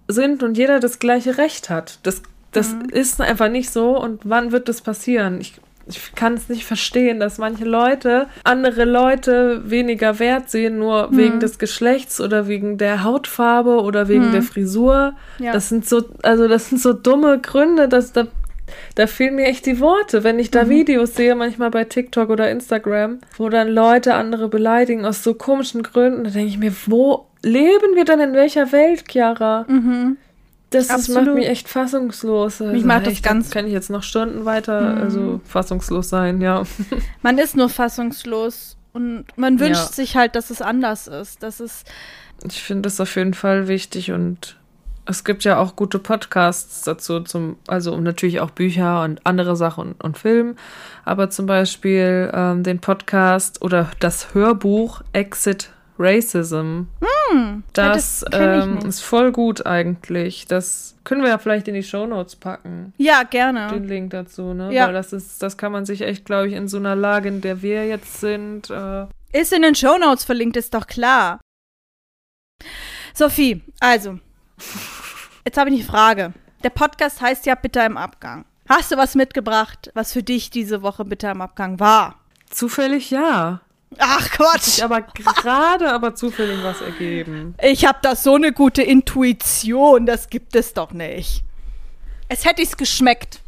[SPEAKER 2] sind und jeder das gleiche Recht hat. Das, das ist einfach nicht so. Und wann wird das passieren? Ich, ich kann es nicht verstehen, dass manche Leute andere Leute weniger wert sehen, nur wegen des Geschlechts oder wegen der Hautfarbe oder wegen der Frisur.
[SPEAKER 1] Ja.
[SPEAKER 2] Das sind so, also das sind so dumme Gründe, dass da da fehlen mir echt die Worte, wenn ich da Videos sehe, manchmal bei TikTok oder Instagram, wo dann Leute andere beleidigen aus so komischen Gründen. Da denke ich mir, wo leben wir denn in welcher Welt, Chiara? Das ist, macht mich echt fassungslos. Also,
[SPEAKER 1] macht das
[SPEAKER 2] echt,
[SPEAKER 1] ganz-
[SPEAKER 2] kann ich jetzt noch Stunden weiter also fassungslos sein, ja.
[SPEAKER 1] Man ist nur fassungslos und man wünscht
[SPEAKER 2] Ja.
[SPEAKER 1] sich halt, dass es anders ist. Dass es
[SPEAKER 2] Ich finde das auf jeden Fall wichtig und es gibt ja auch gute Podcasts dazu, zum, also natürlich auch Bücher und andere Sachen und, und Film, aber zum Beispiel ähm, den Podcast oder das Hörbuch Exit Racism. das
[SPEAKER 1] das ich
[SPEAKER 2] ähm, ist voll gut eigentlich. Das können wir ja vielleicht in die Shownotes packen.
[SPEAKER 1] ja gerne.
[SPEAKER 2] Den Link dazu, ne?
[SPEAKER 1] Ja.
[SPEAKER 2] Weil das ist, das kann man sich echt, glaube ich, in so einer Lage, in der wir jetzt sind, äh,
[SPEAKER 1] Ist in den Shownotes verlinkt, ist doch klar. Sophie, also, jetzt habe ich eine Frage. Der Podcast heißt ja Bitter im Abgang. Hast du was mitgebracht, was für dich diese Woche Bitter im Abgang war?
[SPEAKER 2] zufällig ja.
[SPEAKER 1] Ach Quatsch!
[SPEAKER 2] Sich aber gerade aber zufällig was ergeben.
[SPEAKER 1] Ich habe da so eine gute Intuition, das gibt es doch nicht. Es hätte ich's geschmeckt.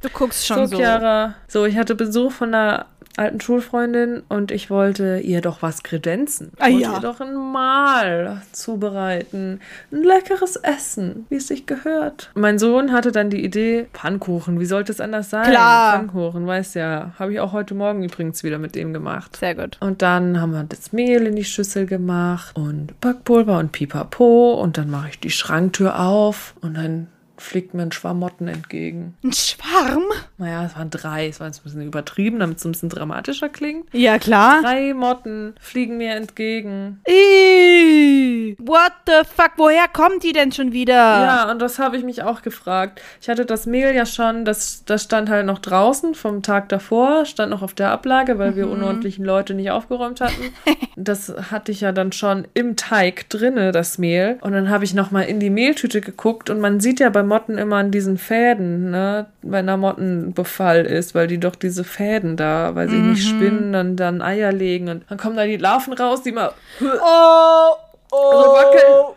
[SPEAKER 1] Du guckst schon so.
[SPEAKER 2] So, Chiara. So, ich hatte Besuch von einer alten Schulfreundin und ich wollte ihr doch was kredenzen.
[SPEAKER 1] Ah,
[SPEAKER 2] wollte
[SPEAKER 1] ja.
[SPEAKER 2] ihr doch ein Mahl zubereiten. Ein leckeres Essen, wie es sich gehört. Mein Sohn hatte dann die Idee, Pfannkuchen, wie sollte es anders sein?
[SPEAKER 1] Klar.
[SPEAKER 2] Pfannkuchen, weißt ja. Habe ich auch heute Morgen übrigens wieder mit dem gemacht.
[SPEAKER 1] Sehr gut.
[SPEAKER 2] Und dann haben wir das Mehl in die Schüssel gemacht und Backpulver und Pipapo. Und dann mache ich die Schranktür auf und dann fliegt mir ein Schwarmotten entgegen.
[SPEAKER 1] Ein Schwarm?
[SPEAKER 2] Naja, es waren drei. Es war jetzt ein bisschen übertrieben, damit es ein bisschen dramatischer klingt.
[SPEAKER 1] Ja, klar.
[SPEAKER 2] Drei Motten fliegen mir entgegen.
[SPEAKER 1] Ih, What the fuck? Woher kommt die denn schon wieder?
[SPEAKER 2] Ja, und das habe ich mich auch gefragt. Ich hatte das Mehl ja schon, das, das stand halt noch draußen vom Tag davor, stand noch auf der Ablage, weil wir unordentlichen Leute nicht aufgeräumt hatten. das hatte ich ja dann schon im Teig drinne, das Mehl. Und dann habe ich nochmal in die Mehltüte geguckt und man sieht ja bei Motten immer an diesen Fäden, ne, wenn da Mottenbefall ist, weil die doch diese Fäden da, weil sie nicht spinnen und dann Eier legen und dann kommen da die Larven raus, die mal
[SPEAKER 1] Oh, oh.
[SPEAKER 2] so wackeln.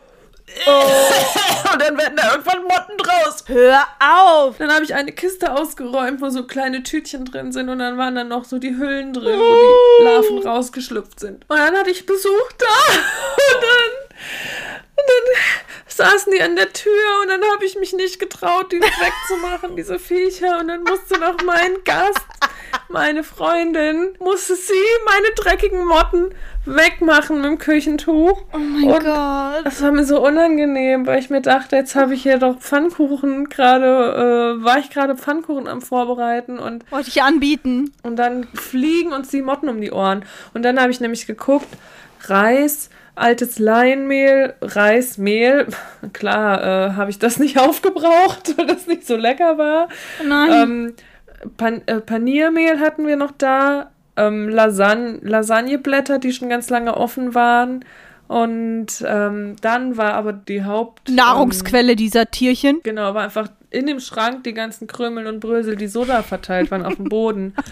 [SPEAKER 2] Und dann werden da irgendwann Motten draus.
[SPEAKER 1] Hör auf!
[SPEAKER 2] Dann habe ich eine Kiste ausgeräumt, wo so kleine Tütchen drin sind und dann waren dann noch so die Hüllen drin, wo die Larven rausgeschlüpft sind. Und dann hatte ich Besuch da und dann saßen die an der Tür und dann habe ich mich nicht getraut, die wegzumachen, diese Viecher. Und dann musste noch mein Gast, meine Freundin, musste sie meine dreckigen Motten wegmachen mit dem Küchentuch.
[SPEAKER 1] Oh mein
[SPEAKER 2] Und
[SPEAKER 1] Gott.
[SPEAKER 2] das war mir so unangenehm, weil ich mir dachte, jetzt habe ich hier doch Pfannkuchen gerade, äh, war ich gerade Pfannkuchen am Vorbereiten und,
[SPEAKER 1] Wollte ich anbieten.
[SPEAKER 2] und dann fliegen uns die Motten um die Ohren. Und dann habe ich nämlich geguckt, Reis, altes Leinmehl, Reismehl. Klar, äh, habe ich das nicht aufgebraucht, weil das nicht so lecker war.
[SPEAKER 1] Nein.
[SPEAKER 2] Ähm, Pan äh, Paniermehl hatten wir noch da. Ähm, Lasagne Lasagneblätter, die schon ganz lange offen waren. Und ähm, dann war aber die Haupt...
[SPEAKER 1] Nahrungsquelle dieser Tierchen.
[SPEAKER 2] Ähm, genau, war einfach in dem Schrank die ganzen Krümel und Brösel, die so da verteilt waren auf dem Boden.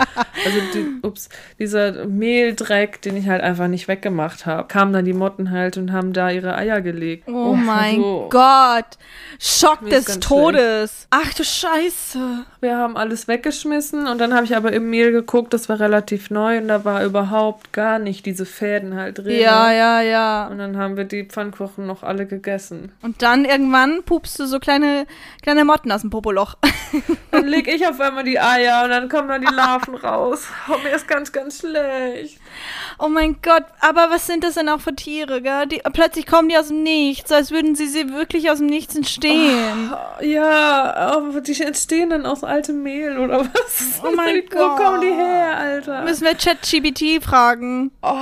[SPEAKER 2] Also, die, ups, dieser Mehldreck, den ich halt einfach nicht weggemacht habe. Kamen dann die Motten halt und haben da ihre Eier gelegt.
[SPEAKER 1] Oh, mein
[SPEAKER 2] also,
[SPEAKER 1] Gott. Schock
[SPEAKER 2] Mir
[SPEAKER 1] des Todes. Ach du Scheiße.
[SPEAKER 2] Wir haben alles weggeschmissen und dann habe ich aber im Mehl geguckt, das war relativ neu und da war überhaupt gar nicht diese Fäden halt drin.
[SPEAKER 1] Ja, ja, ja.
[SPEAKER 2] Und dann haben wir die Pfannkuchen noch alle gegessen.
[SPEAKER 1] Und dann irgendwann pupst du so kleine, kleine Motten aus dem Popoloch.
[SPEAKER 2] Dann leg ich auf einmal die Eier und dann kommen dann die Larven raus. Oh, mir ist ganz, ganz schlecht.
[SPEAKER 1] Oh mein Gott, aber was sind das denn auch für Tiere, gell? Die, plötzlich kommen die aus dem Nichts, als würden sie sie wirklich aus dem Nichts entstehen.
[SPEAKER 2] Ja, aber die entstehen dann aus altem Mehl oder was?
[SPEAKER 1] Oh mein
[SPEAKER 2] Wo
[SPEAKER 1] Gott.
[SPEAKER 2] kommen die her, Alter?
[SPEAKER 1] Müssen wir ChatGPT fragen.
[SPEAKER 2] Oh,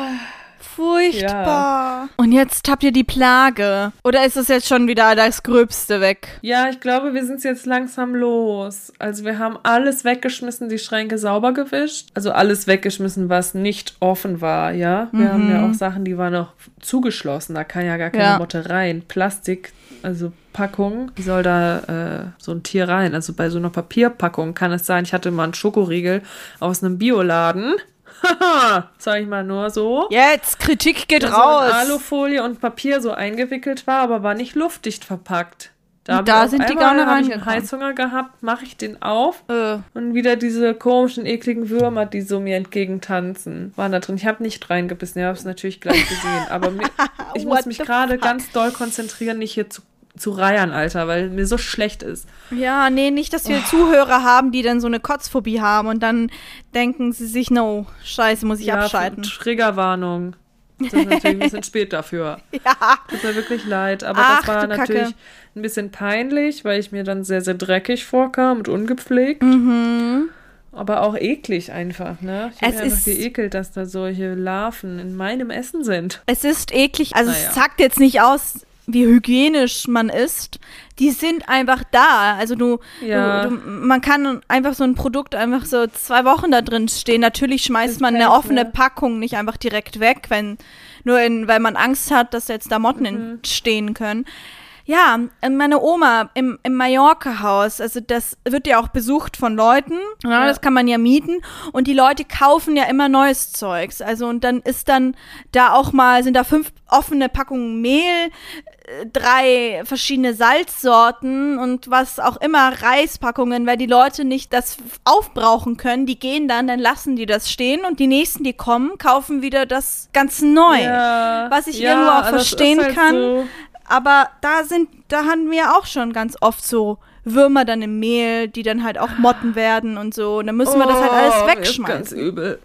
[SPEAKER 1] Furchtbar. Und jetzt habt ihr die Plage. Oder ist es jetzt schon wieder das Gröbste weg?
[SPEAKER 2] Ja, ich glaube, wir sind jetzt langsam los. Also wir haben alles weggeschmissen, die Schränke sauber gewischt. Also alles weggeschmissen, was nicht offen war, ja. Wir haben ja auch Sachen, die waren noch zugeschlossen. Da kann ja gar keine
[SPEAKER 1] Ja.
[SPEAKER 2] Motte rein. Plastik, also Packung, wie soll da äh, so ein Tier rein? Also bei so einer Papierpackung kann es sein, ich hatte mal einen Schokoriegel aus einem Bioladen. Haha, sag ich mal nur so.
[SPEAKER 1] Jetzt, Kritik geht
[SPEAKER 2] der so
[SPEAKER 1] raus.
[SPEAKER 2] in Alufolie und Papier so eingewickelt war, aber war nicht luftdicht verpackt.
[SPEAKER 1] Da
[SPEAKER 2] auf
[SPEAKER 1] sind die
[SPEAKER 2] ich einen
[SPEAKER 1] reingekommen.
[SPEAKER 2] Heißhunger gehabt, mache ich den auf
[SPEAKER 1] äh,
[SPEAKER 2] und wieder diese komischen, ekligen Würmer, die so mir entgegentanzen, waren da drin. Ich habe nicht reingebissen, ich habe es natürlich gleich gesehen, aber mir, ich muss mich gerade ganz doll konzentrieren, nicht hier zu, zu reiern, Alter, weil mir so schlecht ist.
[SPEAKER 1] ja, nee, nicht, dass wir Zuhörer haben, die dann so eine Kotzphobie haben und dann denken sie sich, no, scheiße, muss ich
[SPEAKER 2] ja,
[SPEAKER 1] abschalten.
[SPEAKER 2] Triggerwarnung. Das ist natürlich ein bisschen spät dafür.
[SPEAKER 1] Ja.
[SPEAKER 2] Tut mir wirklich leid, aber
[SPEAKER 1] Ach,
[SPEAKER 2] das war
[SPEAKER 1] du Kacke.
[SPEAKER 2] natürlich ein bisschen peinlich, weil ich mir dann sehr, sehr dreckig vorkam und ungepflegt. Aber auch eklig einfach, ne? Ich
[SPEAKER 1] Mhm. Es
[SPEAKER 2] bin einfach
[SPEAKER 1] ist-
[SPEAKER 2] geekelt, dass da solche Larven in meinem Essen sind.
[SPEAKER 1] Es ist eklig. Also
[SPEAKER 2] Naja.
[SPEAKER 1] es sagt jetzt nicht aus, wie hygienisch man ist. Die sind einfach da. Also du,
[SPEAKER 2] Ja.
[SPEAKER 1] du, du man kann einfach so ein Produkt einfach so zwei Wochen da drin stehen. Natürlich schmeißt
[SPEAKER 2] Ist
[SPEAKER 1] man eine offene
[SPEAKER 2] ne?
[SPEAKER 1] Packung nicht einfach direkt weg, wenn nur in, weil man Angst hat, dass jetzt da Motten
[SPEAKER 2] Mhm.
[SPEAKER 1] entstehen können. Ja, meine Oma im, im Mallorca-Haus, also das wird ja auch besucht von Leuten, ja,
[SPEAKER 2] Ja.
[SPEAKER 1] das kann man ja mieten und die Leute kaufen ja immer neues Zeugs. Also und dann ist dann da auch mal, sind da fünf offene Packungen Mehl, äh, drei verschiedene Salzsorten und was auch immer, Reispackungen, weil die Leute nicht das aufbrauchen können, die gehen dann, dann lassen die das stehen und die nächsten, die kommen, kaufen wieder das ganz neu.
[SPEAKER 2] Ja,
[SPEAKER 1] Was ich
[SPEAKER 2] ja,
[SPEAKER 1] irgendwo auch verstehen
[SPEAKER 2] halt
[SPEAKER 1] kann.
[SPEAKER 2] So.
[SPEAKER 1] Aber da sind, da hatten wir auch schon ganz oft so Würmer dann im Mehl, die dann halt auch Motten werden und so. Und dann müssen wir das halt
[SPEAKER 2] Oh,
[SPEAKER 1] alles
[SPEAKER 2] mir ist
[SPEAKER 1] wegschmeißen.
[SPEAKER 2] Ganz übel.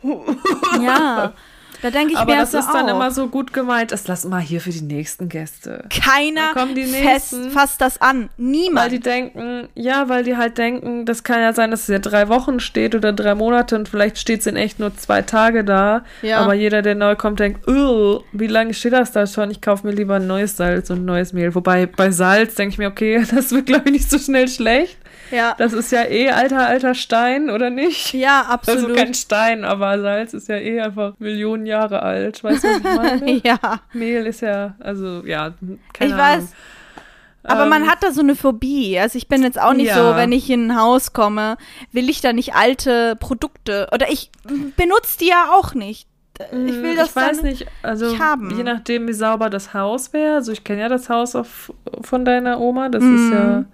[SPEAKER 1] Ja. Da denke ich
[SPEAKER 2] Aber
[SPEAKER 1] mir
[SPEAKER 2] das ist dann
[SPEAKER 1] auch.
[SPEAKER 2] immer so gut gemeint. Das lassen wir hier für die nächsten Gäste.
[SPEAKER 1] Keiner fest, fasst das an.
[SPEAKER 2] Weil
[SPEAKER 1] Niemand.
[SPEAKER 2] die denken, ja, weil die halt denken, das kann ja sein, dass es ja drei Wochen steht oder drei Monate und vielleicht steht es in echt nur zwei Tage da.
[SPEAKER 1] Ja.
[SPEAKER 2] Aber jeder, der neu kommt, denkt, "Ugh, wie lange steht das da schon? Ich kaufe mir lieber ein neues Salz und ein neues Mehl. Wobei bei Salz denke ich mir, okay, das wird, glaube ich, nicht so schnell schlecht.
[SPEAKER 1] Ja.
[SPEAKER 2] Das ist ja eh alter, alter Stein, oder nicht?
[SPEAKER 1] ja,
[SPEAKER 2] Also
[SPEAKER 1] absolut.
[SPEAKER 2] kein Stein, aber Salz ist ja eh einfach Millionen Jahre alt. Weißt du, was ich meine?
[SPEAKER 1] ja.
[SPEAKER 2] Mehl ist ja, also ja, keine
[SPEAKER 1] Ich
[SPEAKER 2] Ahnung.
[SPEAKER 1] weiß. Aber
[SPEAKER 2] Ähm,
[SPEAKER 1] man hat da so eine Phobie. Also ich bin jetzt auch nicht
[SPEAKER 2] Ja.
[SPEAKER 1] so, wenn ich in ein Haus komme, will ich da nicht alte Produkte. Oder ich benutze die ja auch nicht. Ich will das
[SPEAKER 2] Mm, ich weiß nicht, also je nachdem, wie sauber das Haus wäre. Also ich kenne ja das Haus auf, von deiner Oma. Das
[SPEAKER 1] Mhm.
[SPEAKER 2] ist ja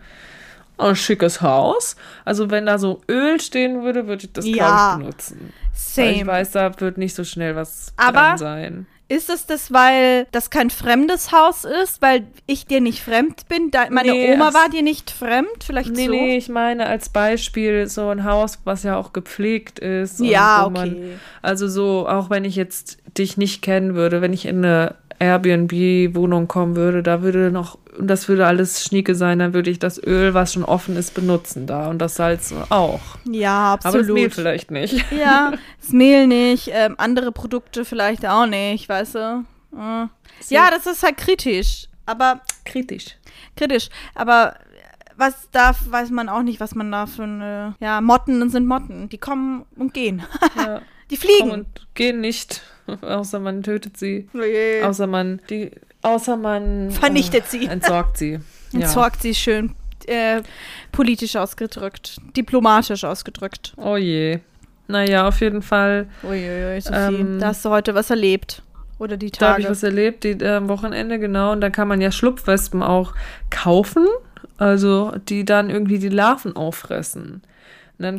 [SPEAKER 2] ein schickes Haus. Also wenn da so Öl stehen würde, würde ich das,
[SPEAKER 1] Ja.
[SPEAKER 2] glaube ich, benutzen. Weil ich
[SPEAKER 1] Same.
[SPEAKER 2] weiß, da wird nicht so schnell was
[SPEAKER 1] Aber-
[SPEAKER 2] dran sein.
[SPEAKER 1] Ist es das, weil das kein fremdes Haus ist, weil ich dir nicht fremd bin? Da, meine
[SPEAKER 2] Nee,
[SPEAKER 1] Oma war dir nicht fremd? Vielleicht
[SPEAKER 2] Nee,
[SPEAKER 1] so?
[SPEAKER 2] nee, ich meine als Beispiel so ein Haus, was ja auch gepflegt ist.
[SPEAKER 1] Ja,
[SPEAKER 2] wo man-
[SPEAKER 1] okay.
[SPEAKER 2] Also so, auch wenn ich jetzt dich nicht kennen würde, wenn ich in eine Airbnb-Wohnung kommen würde, da würde noch, das würde alles schnieke sein, dann würde ich das Öl, was schon offen ist, benutzen da und das Salz auch.
[SPEAKER 1] Ja,
[SPEAKER 2] Aber das Mehl
[SPEAKER 1] absolut.
[SPEAKER 2] vielleicht nicht.
[SPEAKER 1] Ja, das Mehl nicht, ähm, andere Produkte vielleicht auch nicht, weißt du? Äh. Ja, das ist halt kritisch. Aber
[SPEAKER 2] Kritisch.
[SPEAKER 1] kritisch. Aber was da weiß man auch nicht, was man da für eine. Ja, Motten sind Motten. Die kommen und gehen.
[SPEAKER 2] Ja.
[SPEAKER 1] Die fliegen.
[SPEAKER 2] Kommen und gehen nicht, außer man tötet sie.
[SPEAKER 1] Nee.
[SPEAKER 2] Außer man, die, außer man
[SPEAKER 1] Vernichtet
[SPEAKER 2] äh,
[SPEAKER 1] sie.
[SPEAKER 2] Entsorgt sie.
[SPEAKER 1] Entsorgt sie schön äh, politisch ausgedrückt, diplomatisch ausgedrückt.
[SPEAKER 2] Oh je. Naja, auf jeden Fall
[SPEAKER 1] Uiuiui, Sophie,
[SPEAKER 2] Ähm,
[SPEAKER 1] da hast du heute was erlebt. Oder die
[SPEAKER 2] Da habe
[SPEAKER 1] Tage.
[SPEAKER 2] ich was erlebt, die, äh, am Wochenende, genau. Und da kann man ja Schlupfwespen auch kaufen, also die dann irgendwie die Larven auffressen.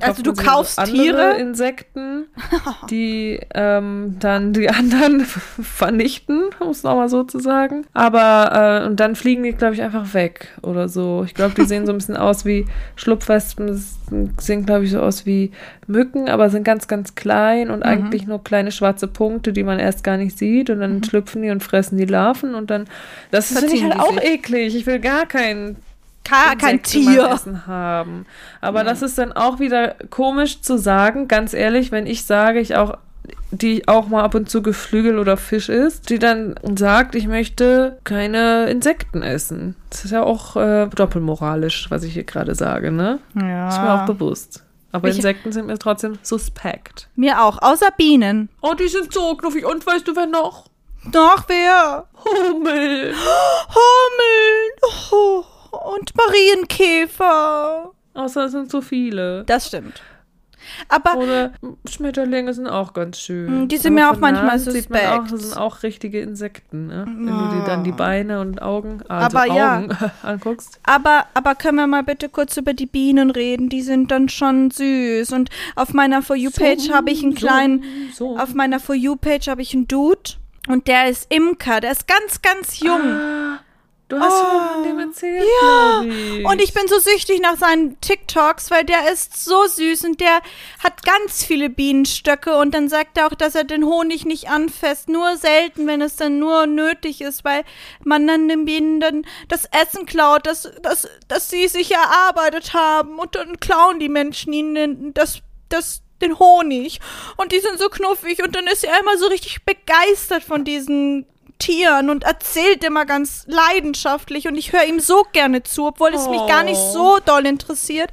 [SPEAKER 1] Also du kaufst
[SPEAKER 2] andere
[SPEAKER 1] Tiere?
[SPEAKER 2] Insekten, die ähm, dann die anderen vernichten, um es nochmal so zu sagen. Aber, äh, und dann fliegen die, glaube ich, einfach weg oder so. Ich glaube, die sehen so ein bisschen aus wie Schlupfwespen, das sehen, glaube ich, so aus wie Mücken, aber sind ganz, ganz klein
[SPEAKER 1] Mhm.
[SPEAKER 2] und eigentlich nur kleine schwarze Punkte, die man erst gar nicht sieht. Und dann schlüpfen die und fressen die Larven und dann, das finde ich
[SPEAKER 1] Mhm.
[SPEAKER 2] Halt auch
[SPEAKER 1] sich.
[SPEAKER 2] eklig. Ich will gar keinen
[SPEAKER 1] Ka kein Tier.
[SPEAKER 2] Essen haben. Aber das ist dann auch wieder komisch zu sagen, ganz ehrlich, wenn ich sage, ich auch die auch mal ab und zu Geflügel oder Fisch isst, die dann sagt, ich möchte keine Insekten essen. Das ist ja auch äh, doppelmoralisch, was ich hier gerade sage, ne?
[SPEAKER 1] Ja.
[SPEAKER 2] Ist mir auch bewusst. Aber
[SPEAKER 1] Ich-
[SPEAKER 2] Insekten sind mir trotzdem suspekt.
[SPEAKER 1] Mir auch, außer Bienen.
[SPEAKER 2] Oh, die sind so knuffig. Und weißt du, wer noch?
[SPEAKER 1] Doch, wer?
[SPEAKER 2] Hummel.
[SPEAKER 1] Hummeln. Oh, und Marienkäfer.
[SPEAKER 2] Außer es sind so viele.
[SPEAKER 1] Das stimmt. Aber
[SPEAKER 2] Oder Schmetterlinge sind auch ganz schön.
[SPEAKER 1] Mm, die sind mir auch manchmal
[SPEAKER 2] Nahen sieht man auch,
[SPEAKER 1] suspekt.
[SPEAKER 2] das sind auch richtige Insekten, ne? Wenn du dir dann die Beine und Augen, also
[SPEAKER 1] Aber ja.
[SPEAKER 2] Augen anguckst.
[SPEAKER 1] Aber, aber können wir mal bitte kurz über die Bienen reden? Die sind dann schon süß. Und auf meiner For You-Page habe ich einen kleinen,
[SPEAKER 2] So.
[SPEAKER 1] auf meiner For You-Page habe ich einen Dude. Und der ist Imker, der ist ganz, ganz jung.
[SPEAKER 2] Ah, du hast mal von dem erzählt,
[SPEAKER 1] ja.
[SPEAKER 2] ich.
[SPEAKER 1] Und ich bin so süchtig nach seinen TikToks, weil der ist so süß und der hat ganz viele Bienenstöcke und dann sagt er auch, dass er den Honig nicht anfasst, nur selten, wenn es dann nur nötig ist, weil man dann den Bienen dann das Essen klaut, das, das, das sie sich erarbeitet haben und dann klauen die Menschen ihnen das, das, den Honig und die sind so knuffig und dann ist er immer so richtig begeistert von diesen Tieren und erzählt immer ganz leidenschaftlich und ich höre ihm so gerne zu, obwohl es mich gar nicht so doll interessiert.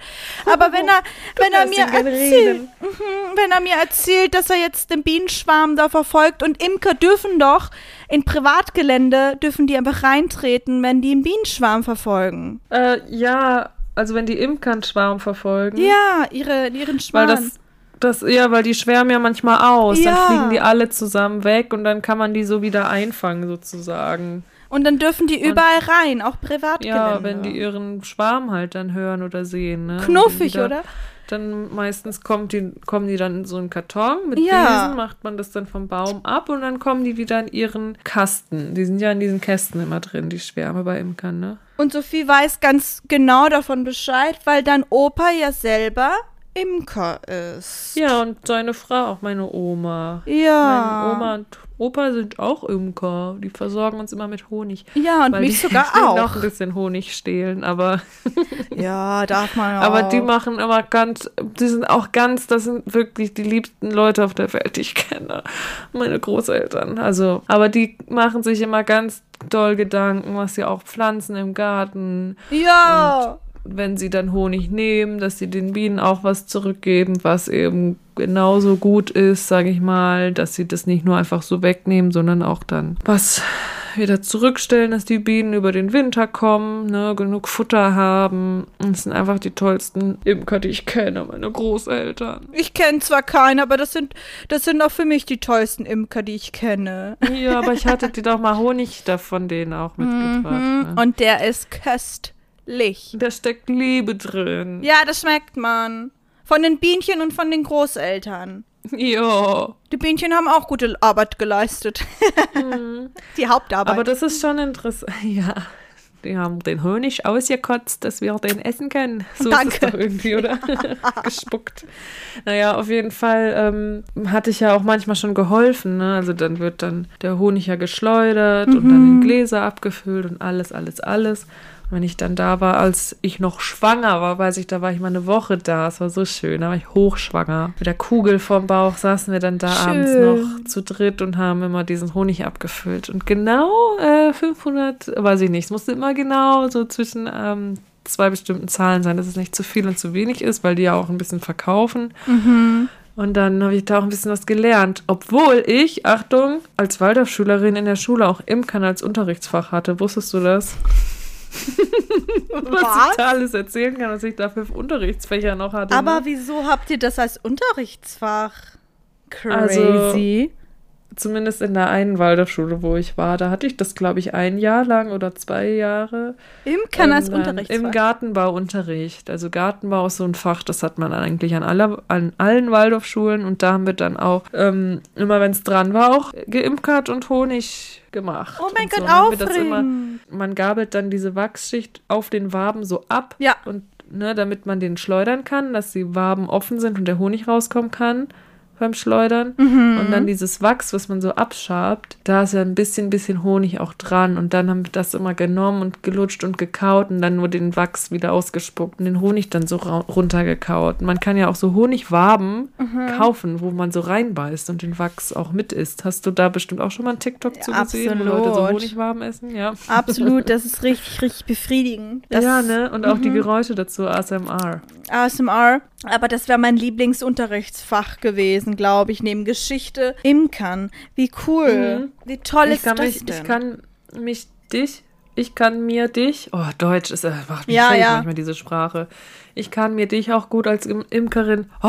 [SPEAKER 1] Aber wenn er, wenn er mir erzählt. Mhm, wenn er mir erzählt, dass er jetzt den Bienenschwarm da verfolgt und Imker dürfen doch in Privatgelände dürfen die einfach reintreten, wenn die einen Bienenschwarm verfolgen.
[SPEAKER 2] Äh, ja, also wenn die Imker einen Schwarm verfolgen.
[SPEAKER 1] Ja, ihre, ihren
[SPEAKER 2] Weil
[SPEAKER 1] Schwarm.
[SPEAKER 2] das, das, ja, weil die schwärmen ja manchmal aus.
[SPEAKER 1] Ja.
[SPEAKER 2] Dann fliegen die alle zusammen weg und dann kann man die so wieder einfangen, sozusagen.
[SPEAKER 1] und dann dürfen die überall rein, auch Privatgelände.
[SPEAKER 2] Ja, wenn die ihren Schwarm halt dann hören oder sehen. Ne? Und
[SPEAKER 1] Knuffig,
[SPEAKER 2] wieder-
[SPEAKER 1] oder?
[SPEAKER 2] Dann meistens kommt die, kommen die dann in so einen Karton mit
[SPEAKER 1] Ja.
[SPEAKER 2] Biesen, macht man das dann vom Baum ab und dann kommen die wieder in ihren Kasten. Die sind ja in diesen Kästen immer drin, die Schwärme bei Imkern, ne?
[SPEAKER 1] Und Sophie weiß ganz genau davon Bescheid, weil dein Opa ja selber Imker ist.
[SPEAKER 2] Ja, und seine Frau, auch meine Oma.
[SPEAKER 1] Ja.
[SPEAKER 2] Meine Oma und Opa sind auch Imker. Die versorgen uns immer mit Honig.
[SPEAKER 1] Ja, und mich
[SPEAKER 2] die
[SPEAKER 1] sogar auch.
[SPEAKER 2] noch ein bisschen Honig stehlen, aber,
[SPEAKER 1] Ja, darf man auch.
[SPEAKER 2] aber die machen immer ganz, die sind auch ganz, das sind wirklich die liebsten Leute auf der Welt, die ich kenne. Meine Großeltern. Also, aber die machen sich immer ganz doll Gedanken, was sie auch pflanzen im Garten.
[SPEAKER 1] Ja.
[SPEAKER 2] Wenn sie dann Honig nehmen, dass sie den Bienen auch was zurückgeben, was eben genauso gut ist, sage ich mal, dass sie das nicht nur einfach so wegnehmen, sondern auch dann was wieder zurückstellen, dass die Bienen über den Winter kommen, ne, genug Futter haben. Es sind einfach die tollsten Imker, die ich kenne, meine Großeltern.
[SPEAKER 1] Ich kenne zwar keinen, aber das sind, das sind auch für mich die tollsten Imker, die ich kenne.
[SPEAKER 2] Ja, aber ich hatte dir doch mal Honig da von denen auch mitgebracht.
[SPEAKER 1] Mhm.
[SPEAKER 2] Ne?
[SPEAKER 1] Und der ist köstlich.
[SPEAKER 2] Da steckt Liebe drin.
[SPEAKER 1] Ja, das schmeckt man. Von den Bienchen und von den Großeltern.
[SPEAKER 2] Ja.
[SPEAKER 1] Die Bienchen haben auch gute Arbeit geleistet. Die Hauptarbeit.
[SPEAKER 2] Aber das ist schon interessant. Ja. Die haben den Honig ausgekotzt, dass wir den essen können. So ist
[SPEAKER 1] Danke.
[SPEAKER 2] es doch irgendwie, oder? Gespuckt. Naja, auf jeden Fall ähm, hatte ich ja auch manchmal schon geholfen. Ne? Also dann wird dann der Honig ja geschleudert und dann
[SPEAKER 1] Mhm.
[SPEAKER 2] in Gläser abgefüllt und alles, alles, alles. Wenn ich dann da war, als ich noch schwanger war, weiß ich, da war ich mal eine Woche da. Es war so schön. Da war ich hochschwanger. Mit der Kugel vorm Bauch saßen wir dann da abends
[SPEAKER 1] Schön.
[SPEAKER 2] noch zu dritt und haben immer diesen Honig abgefüllt. Und genau äh, 500, weiß ich nicht, es musste immer genau so zwischen ähm, zwei bestimmten Zahlen sein, dass es nicht zu viel und zu wenig ist, weil die ja auch ein bisschen verkaufen. Und dann habe ich da auch ein bisschen was gelernt. Obwohl ich, Achtung, als Waldorfschülerin in der Schule auch Imkern als Unterrichtsfach hatte. Wusstest du das? Was ich da alles erzählen kann, was ich da für Unterrichtsfächer noch hatte.
[SPEAKER 1] Aber
[SPEAKER 2] ne?
[SPEAKER 1] wieso habt ihr das als Unterrichtsfach?
[SPEAKER 2] Also-
[SPEAKER 1] Crazy.
[SPEAKER 2] Zumindest in der einen Waldorfschule, wo ich war, da hatte ich das, glaube ich, ein Jahr lang oder zwei Jahre.
[SPEAKER 1] Imkern als
[SPEAKER 2] Ähm, Im
[SPEAKER 1] Unterrichtsfach.
[SPEAKER 2] Gartenbauunterricht. Also Gartenbau ist so ein Fach, das hat man eigentlich an, aller, an allen Waldorfschulen und da haben wir dann auch, ähm, immer wenn es dran war, auch geimkert und Honig gemacht.
[SPEAKER 1] oh mein
[SPEAKER 2] und so.
[SPEAKER 1] Gott,
[SPEAKER 2] immer,
[SPEAKER 1] aufregend.
[SPEAKER 2] Man gabelt dann diese Wachsschicht auf den Waben so ab
[SPEAKER 1] Ja.
[SPEAKER 2] und ne, damit man den schleudern kann, dass die Waben offen sind und der Honig rauskommen kann beim Schleudern.
[SPEAKER 1] Mhm.
[SPEAKER 2] Und dann dieses Wachs, was man so abschabt, da ist ja ein bisschen, bisschen Honig auch dran. Und dann haben wir das immer genommen und gelutscht und gekaut und dann nur den Wachs wieder ausgespuckt und den Honig dann so runtergekaut. Man kann ja auch so Honigwaben
[SPEAKER 1] Mhm.
[SPEAKER 2] kaufen, wo man so reinbeißt und den Wachs auch mit isst. Hast du da bestimmt auch schon mal einen TikTok
[SPEAKER 1] Ja,
[SPEAKER 2] zu gesehen, wo Leute so
[SPEAKER 1] absolut.
[SPEAKER 2] Honigwaben essen? Ja.
[SPEAKER 1] Absolut, das ist richtig, richtig befriedigend. Das
[SPEAKER 2] ja, ne? Und auch die Geräusche dazu, ASMR.
[SPEAKER 1] ASMR. Aber das wäre mein Lieblingsunterrichtsfach gewesen, glaube ich, neben Geschichte. Imkern. Wie cool. Wie toll
[SPEAKER 2] Ich
[SPEAKER 1] ist
[SPEAKER 2] kann,
[SPEAKER 1] das
[SPEAKER 2] mich,
[SPEAKER 1] denn?
[SPEAKER 2] ich kann mich dich, ich kann mir dich, oh, Deutsch ist, äh, macht mich
[SPEAKER 1] Ja, ja.
[SPEAKER 2] manchmal diese Sprache. Ich kann mir dich auch gut als Im Imkerin, oh,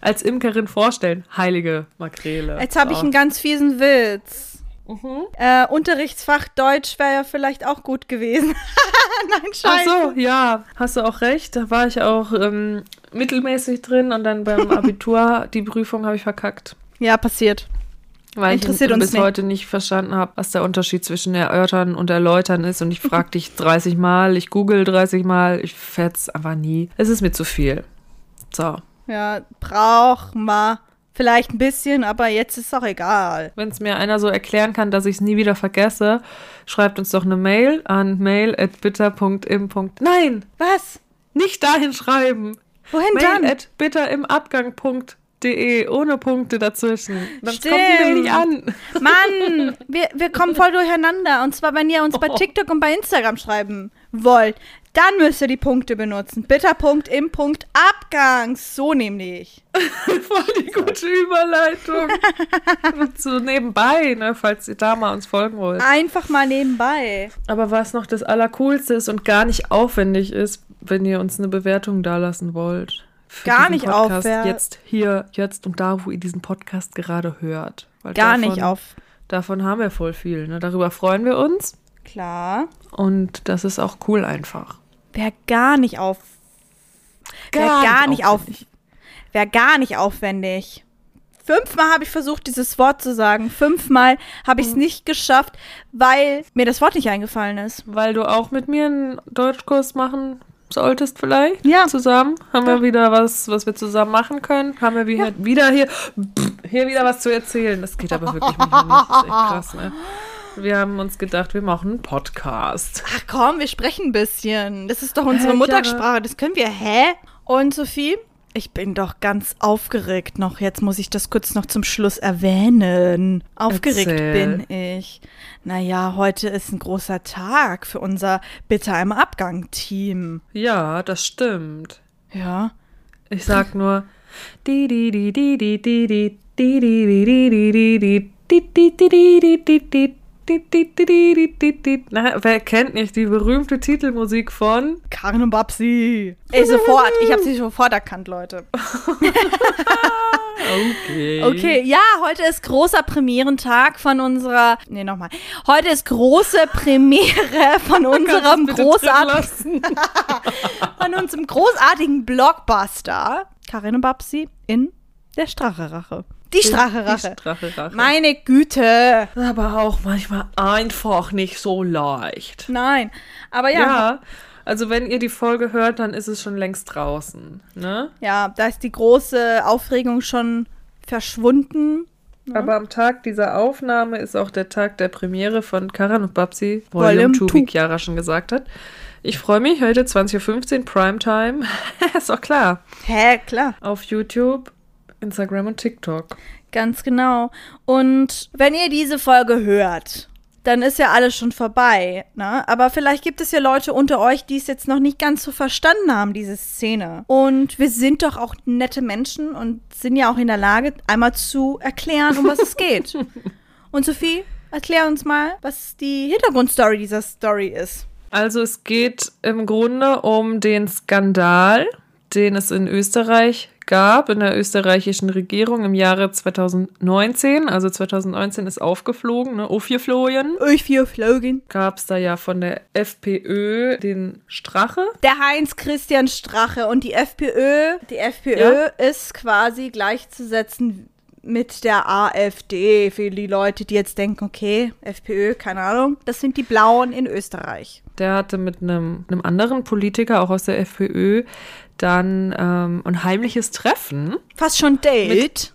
[SPEAKER 2] als Imkerin vorstellen. Heilige Makrele.
[SPEAKER 1] Jetzt habe ich
[SPEAKER 2] Oh.
[SPEAKER 1] einen ganz fiesen Witz.
[SPEAKER 2] Mhm.
[SPEAKER 1] Äh, Unterrichtsfach Deutsch wäre ja vielleicht auch gut gewesen. Nein,
[SPEAKER 2] Ach
[SPEAKER 1] scheiße.
[SPEAKER 2] so, ja, hast du auch recht. Da war ich auch ähm, mittelmäßig drin und dann beim Abitur, die Prüfung habe ich verkackt.
[SPEAKER 1] Ja, passiert.
[SPEAKER 2] Weil
[SPEAKER 1] Interessiert
[SPEAKER 2] ich bis
[SPEAKER 1] nicht.
[SPEAKER 2] heute nicht verstanden habe, was der Unterschied zwischen erörtern und erläutern ist. Und ich frage dich 30 Mal, ich google 30 Mal, ich fetz einfach nie. Es ist mir zu viel. So.
[SPEAKER 1] Ja, braucht man vielleicht ein bisschen, aber jetzt ist auch egal.
[SPEAKER 2] Wenn es mir einer so erklären kann, dass ich es nie wieder vergesse, schreibt uns doch eine Mail an mail.bitter.im. Nein,
[SPEAKER 1] Was?
[SPEAKER 2] nicht dahin schreiben.
[SPEAKER 1] Wohin
[SPEAKER 2] Mail
[SPEAKER 1] dann?
[SPEAKER 2] at bitter im Abgang. Punkt De, ohne Punkte dazwischen. Dann
[SPEAKER 1] Stimmt.
[SPEAKER 2] kommt die nämlich an.
[SPEAKER 1] Mann, wir, wir kommen voll durcheinander. Und zwar, wenn ihr uns bei TikTok und bei Instagram schreiben wollt, dann müsst ihr die Punkte benutzen. Bitterpunkt im Punkt Abgang. So nämlich.
[SPEAKER 2] Voll die gute Überleitung. so nebenbei, ne, falls ihr da mal uns folgen wollt.
[SPEAKER 1] Einfach mal nebenbei.
[SPEAKER 2] Aber was noch das Allercoolste ist und gar nicht aufwendig ist, wenn ihr uns eine Bewertung dalassen wollt.
[SPEAKER 1] Gar nicht
[SPEAKER 2] Podcast
[SPEAKER 1] aufwär-
[SPEAKER 2] Jetzt hier, jetzt und da, wo ihr diesen Podcast gerade hört. Weil
[SPEAKER 1] Gar
[SPEAKER 2] davon,
[SPEAKER 1] nicht auf.
[SPEAKER 2] Davon haben wir voll viel. Ne? Darüber freuen wir uns.
[SPEAKER 1] Klar.
[SPEAKER 2] Und das ist auch cool einfach.
[SPEAKER 1] Wer gar nicht auf. Wer gar nicht auf. Wer gar nicht aufwendig. Fünfmal habe ich versucht, dieses Wort zu sagen. Fünfmal habe ich
[SPEAKER 2] Mhm.
[SPEAKER 1] es nicht geschafft, weil mir das Wort nicht eingefallen ist.
[SPEAKER 2] Weil du auch mit mir einen Deutschkurs machen solltest vielleicht.
[SPEAKER 1] Ja.
[SPEAKER 2] Zusammen. Haben wir wieder was, was wir zusammen machen können. Haben wir wieder, wieder hier, hier wieder was zu erzählen. Das geht aber wirklich manchmal nicht. Das ist echt krass, ne? Wir haben uns gedacht, wir machen einen Podcast.
[SPEAKER 1] Ach komm, wir sprechen ein bisschen. Das ist doch unsere
[SPEAKER 2] Hä,
[SPEAKER 1] Muttersprache. Das können wir. Hä? Und Sophie? Ich bin doch ganz aufgeregt noch. Jetzt muss ich das kurz noch zum Schluss erwähnen. Aufgeregt
[SPEAKER 2] Erzähl.
[SPEAKER 1] bin ich. Naja, heute ist ein großer Tag für unser Bitter im Abgang-Team.
[SPEAKER 2] Ja, das stimmt.
[SPEAKER 1] Ja.
[SPEAKER 2] Ich sag nur. Na, wer kennt nicht die berühmte Titelmusik von
[SPEAKER 1] Karin und Babsi? Ey, sofort. Ich habe sie sofort erkannt, Leute.
[SPEAKER 2] okay.
[SPEAKER 1] Okay, ja, heute ist großer Premierentag von unserer. Nee, nochmal. Heute ist große Premiere von unserem großartigen. von unserem großartigen Blockbuster. Karin und Babsi in der Stracherache. Die Strache-Rache.
[SPEAKER 2] Die Strache-Rache.
[SPEAKER 1] Meine Güte.
[SPEAKER 2] Aber auch manchmal einfach nicht so leicht.
[SPEAKER 1] Nein. Aber ja,
[SPEAKER 2] Ja.
[SPEAKER 1] ja,
[SPEAKER 2] also wenn ihr die Folge hört, dann ist es schon längst draußen. Ne?
[SPEAKER 1] da ist die große Aufregung schon verschwunden.
[SPEAKER 2] Aber am Tag dieser Aufnahme ist auch der Tag der Premiere von Karan und Babsi,
[SPEAKER 1] Volume
[SPEAKER 2] Volume 2, wie. Chiara schon gesagt hat. Ich freue mich, heute 20.15 Uhr Primetime. ist doch klar.
[SPEAKER 1] Hä, klar.
[SPEAKER 2] Auf YouTube, Instagram und TikTok.
[SPEAKER 1] Ganz genau. Und wenn ihr diese Folge hört, dann ist ja alles schon vorbei. Ne? Aber vielleicht gibt es ja Leute unter euch, die es jetzt noch nicht ganz so verstanden haben, diese Szene. Und wir sind doch auch nette Menschen und sind ja auch in der Lage, einmal zu erklären, um was es geht. Und Sophie, erklär uns mal, was die Hintergrundstory dieser Story ist.
[SPEAKER 2] Also es geht im Grunde um den Skandal, den es in Österreich gab, in der österreichischen Regierung im Jahre 2019. Also 2019 ist aufgeflogen, ne? aufgeflogen.
[SPEAKER 1] Euch vier Flogen.
[SPEAKER 2] Gab es da ja von der FPÖ den Strache.
[SPEAKER 1] Der Heinz-Christian Strache und die FPÖ. Die FPÖ
[SPEAKER 2] Ja.
[SPEAKER 1] ist quasi gleichzusetzen mit der AfD. Für die Leute, die jetzt denken, okay, FPÖ, keine Ahnung. Das sind die Blauen in Österreich.
[SPEAKER 2] Der hatte mit einem, einem anderen Politiker, auch aus der FPÖ, dann ähm, ein heimliches Treffen.
[SPEAKER 1] Fast schon Date.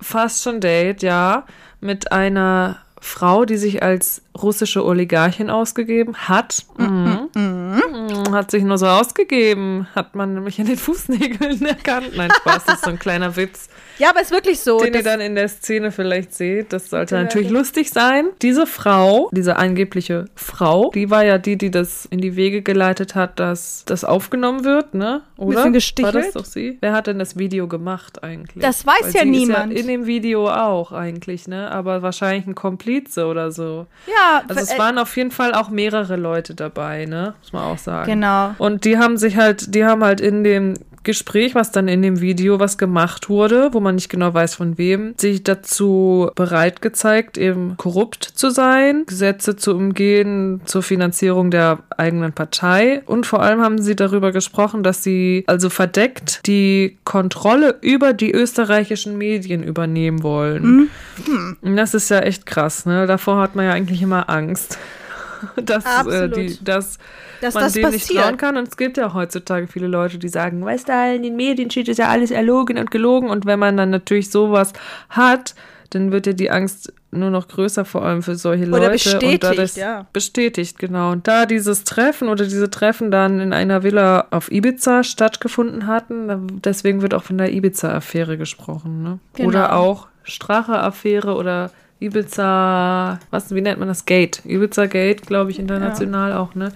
[SPEAKER 2] Fast schon Date, ja. Mit einer Frau, die sich als russische Oligarchin ausgegeben hat. Mhm. Mhm. Hat sich nur so ausgegeben. Hat man nämlich in den Fußnägeln erkannt. Nein, Spaß, das ist so ein kleiner Witz,
[SPEAKER 1] Ja, aber ist wirklich so.
[SPEAKER 2] den ihr dann in der Szene vielleicht seht. Das sollte natürlich
[SPEAKER 1] bitte.
[SPEAKER 2] lustig sein. Diese Frau, diese angebliche Frau, die war ja die, die das in die Wege geleitet hat, dass das aufgenommen wird, ne? Oder?
[SPEAKER 1] Bisschen gestichelt.
[SPEAKER 2] War das doch sie? Wer hat denn das Video gemacht eigentlich?
[SPEAKER 1] Das weiß
[SPEAKER 2] Weil
[SPEAKER 1] ja niemand.
[SPEAKER 2] Ja in dem Video auch eigentlich, ne? Aber wahrscheinlich ein Komplize oder so.
[SPEAKER 1] ja,
[SPEAKER 2] Also es
[SPEAKER 1] äh,
[SPEAKER 2] waren auf jeden Fall auch mehrere Leute dabei, ne? Muss man auch sagen.
[SPEAKER 1] Genau.
[SPEAKER 2] Und die haben sich halt, die haben halt in dem Gespräch, was dann in dem Video, was gemacht wurde, wo man nicht genau weiß von wem, sich dazu bereit gezeigt, eben korrupt zu sein, Gesetze zu umgehen zur Finanzierung der eigenen Partei. Und vor allem haben sie darüber gesprochen, dass sie also verdeckt die Kontrolle über die österreichischen Medien übernehmen wollen. Und das ist ja echt krass, ne? Davor hat man ja eigentlich immer Angst. Dass, äh, die, dass
[SPEAKER 1] Dass
[SPEAKER 2] man
[SPEAKER 1] das
[SPEAKER 2] nicht
[SPEAKER 1] passiert.
[SPEAKER 2] trauen kann. Und es gibt ja heutzutage viele Leute, die sagen, weißt du, in den Medien steht es ja alles erlogen und gelogen. Und wenn man dann natürlich sowas hat, dann wird ja die Angst nur noch größer, vor allem für solche
[SPEAKER 1] Oder
[SPEAKER 2] Leute. und
[SPEAKER 1] bestätigt,
[SPEAKER 2] das
[SPEAKER 1] ja.
[SPEAKER 2] Bestätigt, genau. Und da dieses Treffen oder diese Treffen dann in einer Villa auf Ibiza stattgefunden hatten, deswegen wird auch von der Ibiza-Affäre gesprochen. Ne?
[SPEAKER 1] Genau.
[SPEAKER 2] Oder auch Strache-Affäre oder Ibiza, was, wie nennt man das? Gate. Ibiza Gate, glaube ich, international auch, ne?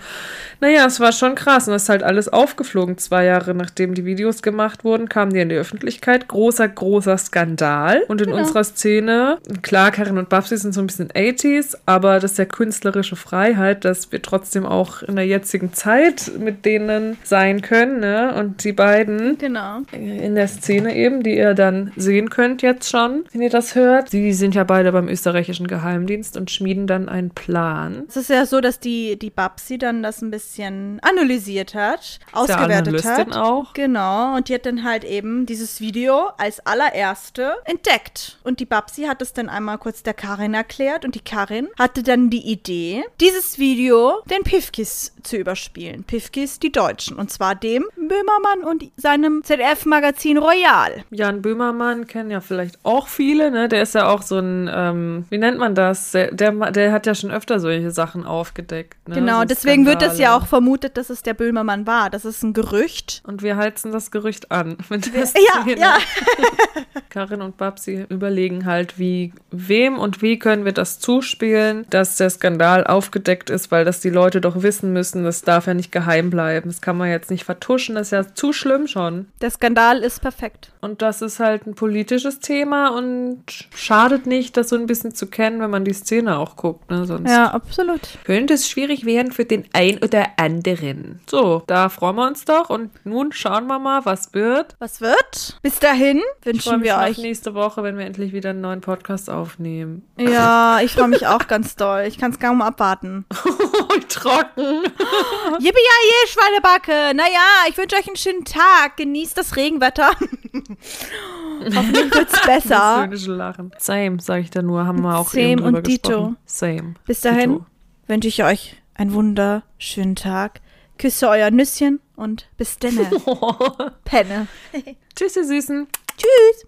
[SPEAKER 2] Naja, es war schon krass und es ist halt alles aufgeflogen. Zwei Jahre nachdem die Videos gemacht wurden, kamen die in die Öffentlichkeit. Großer, großer Skandal. Und in unserer Szene, klar, Karin und Babsi sind so ein bisschen 80s, aber das ist ja künstlerische Freiheit, dass wir trotzdem auch in der jetzigen Zeit mit denen sein können, ne? Und die beiden
[SPEAKER 1] Genau.
[SPEAKER 2] in der Szene eben, die ihr dann sehen könnt jetzt schon, wenn ihr das hört. Sie sind ja beide beim österreichischen Geheimdienst und schmieden dann einen Plan.
[SPEAKER 1] Es ist ja so, dass die, die Babsi dann das ein bisschen analysiert hat, ausgewertet hat.
[SPEAKER 2] auch.
[SPEAKER 1] Genau, und die hat dann halt eben dieses Video als allererste entdeckt. Und die Babsi hat es dann einmal kurz der Karin erklärt und die Karin hatte dann die Idee, dieses Video den Pifkis zu überspielen. Pifkis, die Deutschen. Und zwar dem Böhmermann und seinem ZDF-Magazin Royal.
[SPEAKER 2] Jan Böhmermann kennen ja vielleicht auch viele, ne? Der ist ja auch so ein, ähm, wie nennt man das? Der, der, der hat ja schon öfter solche Sachen aufgedeckt. Ne?
[SPEAKER 1] Genau,
[SPEAKER 2] So
[SPEAKER 1] deswegen wird es ja
[SPEAKER 2] Skandale.
[SPEAKER 1] Auch vermutet, dass es der Böhmermann war. Das ist ein Gerücht.
[SPEAKER 2] Und wir heizen das Gerücht an. Der
[SPEAKER 1] Ja, ja.
[SPEAKER 2] Karin und Babsi überlegen halt, wie, wem und wie können wir das zuspielen, dass der Skandal aufgedeckt ist, weil das die Leute doch wissen müssen. Das darf ja nicht geheim bleiben. Das kann man jetzt nicht vertuschen. Das ist ja zu schlimm schon.
[SPEAKER 1] Der Skandal ist perfekt.
[SPEAKER 2] Und das ist halt ein politisches Thema und schadet nicht, das so ein bisschen zu kennen, wenn man die Szene auch guckt. Ne? Sonst
[SPEAKER 1] Ja, absolut.
[SPEAKER 2] könnte es schwierig werden für den ein oder anderen. So, da freuen wir uns doch. Und nun schauen wir mal, was wird.
[SPEAKER 1] Was wird? Bis dahin wünschen wir euch.
[SPEAKER 2] nächste Woche, wenn wir endlich wieder einen neuen Podcast aufnehmen.
[SPEAKER 1] Ja, ich freue mich auch ganz doll. Ich kann es kaum abwarten.
[SPEAKER 2] Trocken.
[SPEAKER 1] Yippie je Schweinebacke. Naja, ich wünsche euch einen schönen Tag. Genießt das Regenwetter. Hoffentlich wird's
[SPEAKER 2] Das
[SPEAKER 1] besser.
[SPEAKER 2] höhnische Lachen. Same, sage ich da nur. Haben wir auch
[SPEAKER 1] Same
[SPEAKER 2] eben drüber
[SPEAKER 1] und Dito.
[SPEAKER 2] gesprochen. Same.
[SPEAKER 1] Bis dahin
[SPEAKER 2] Dito.
[SPEAKER 1] wünsche ich euch einen wunderschönen Tag. Küsse euer Nüsschen und bis denne. Penne.
[SPEAKER 2] Tschüss, ihr Süßen.
[SPEAKER 1] Tschüss.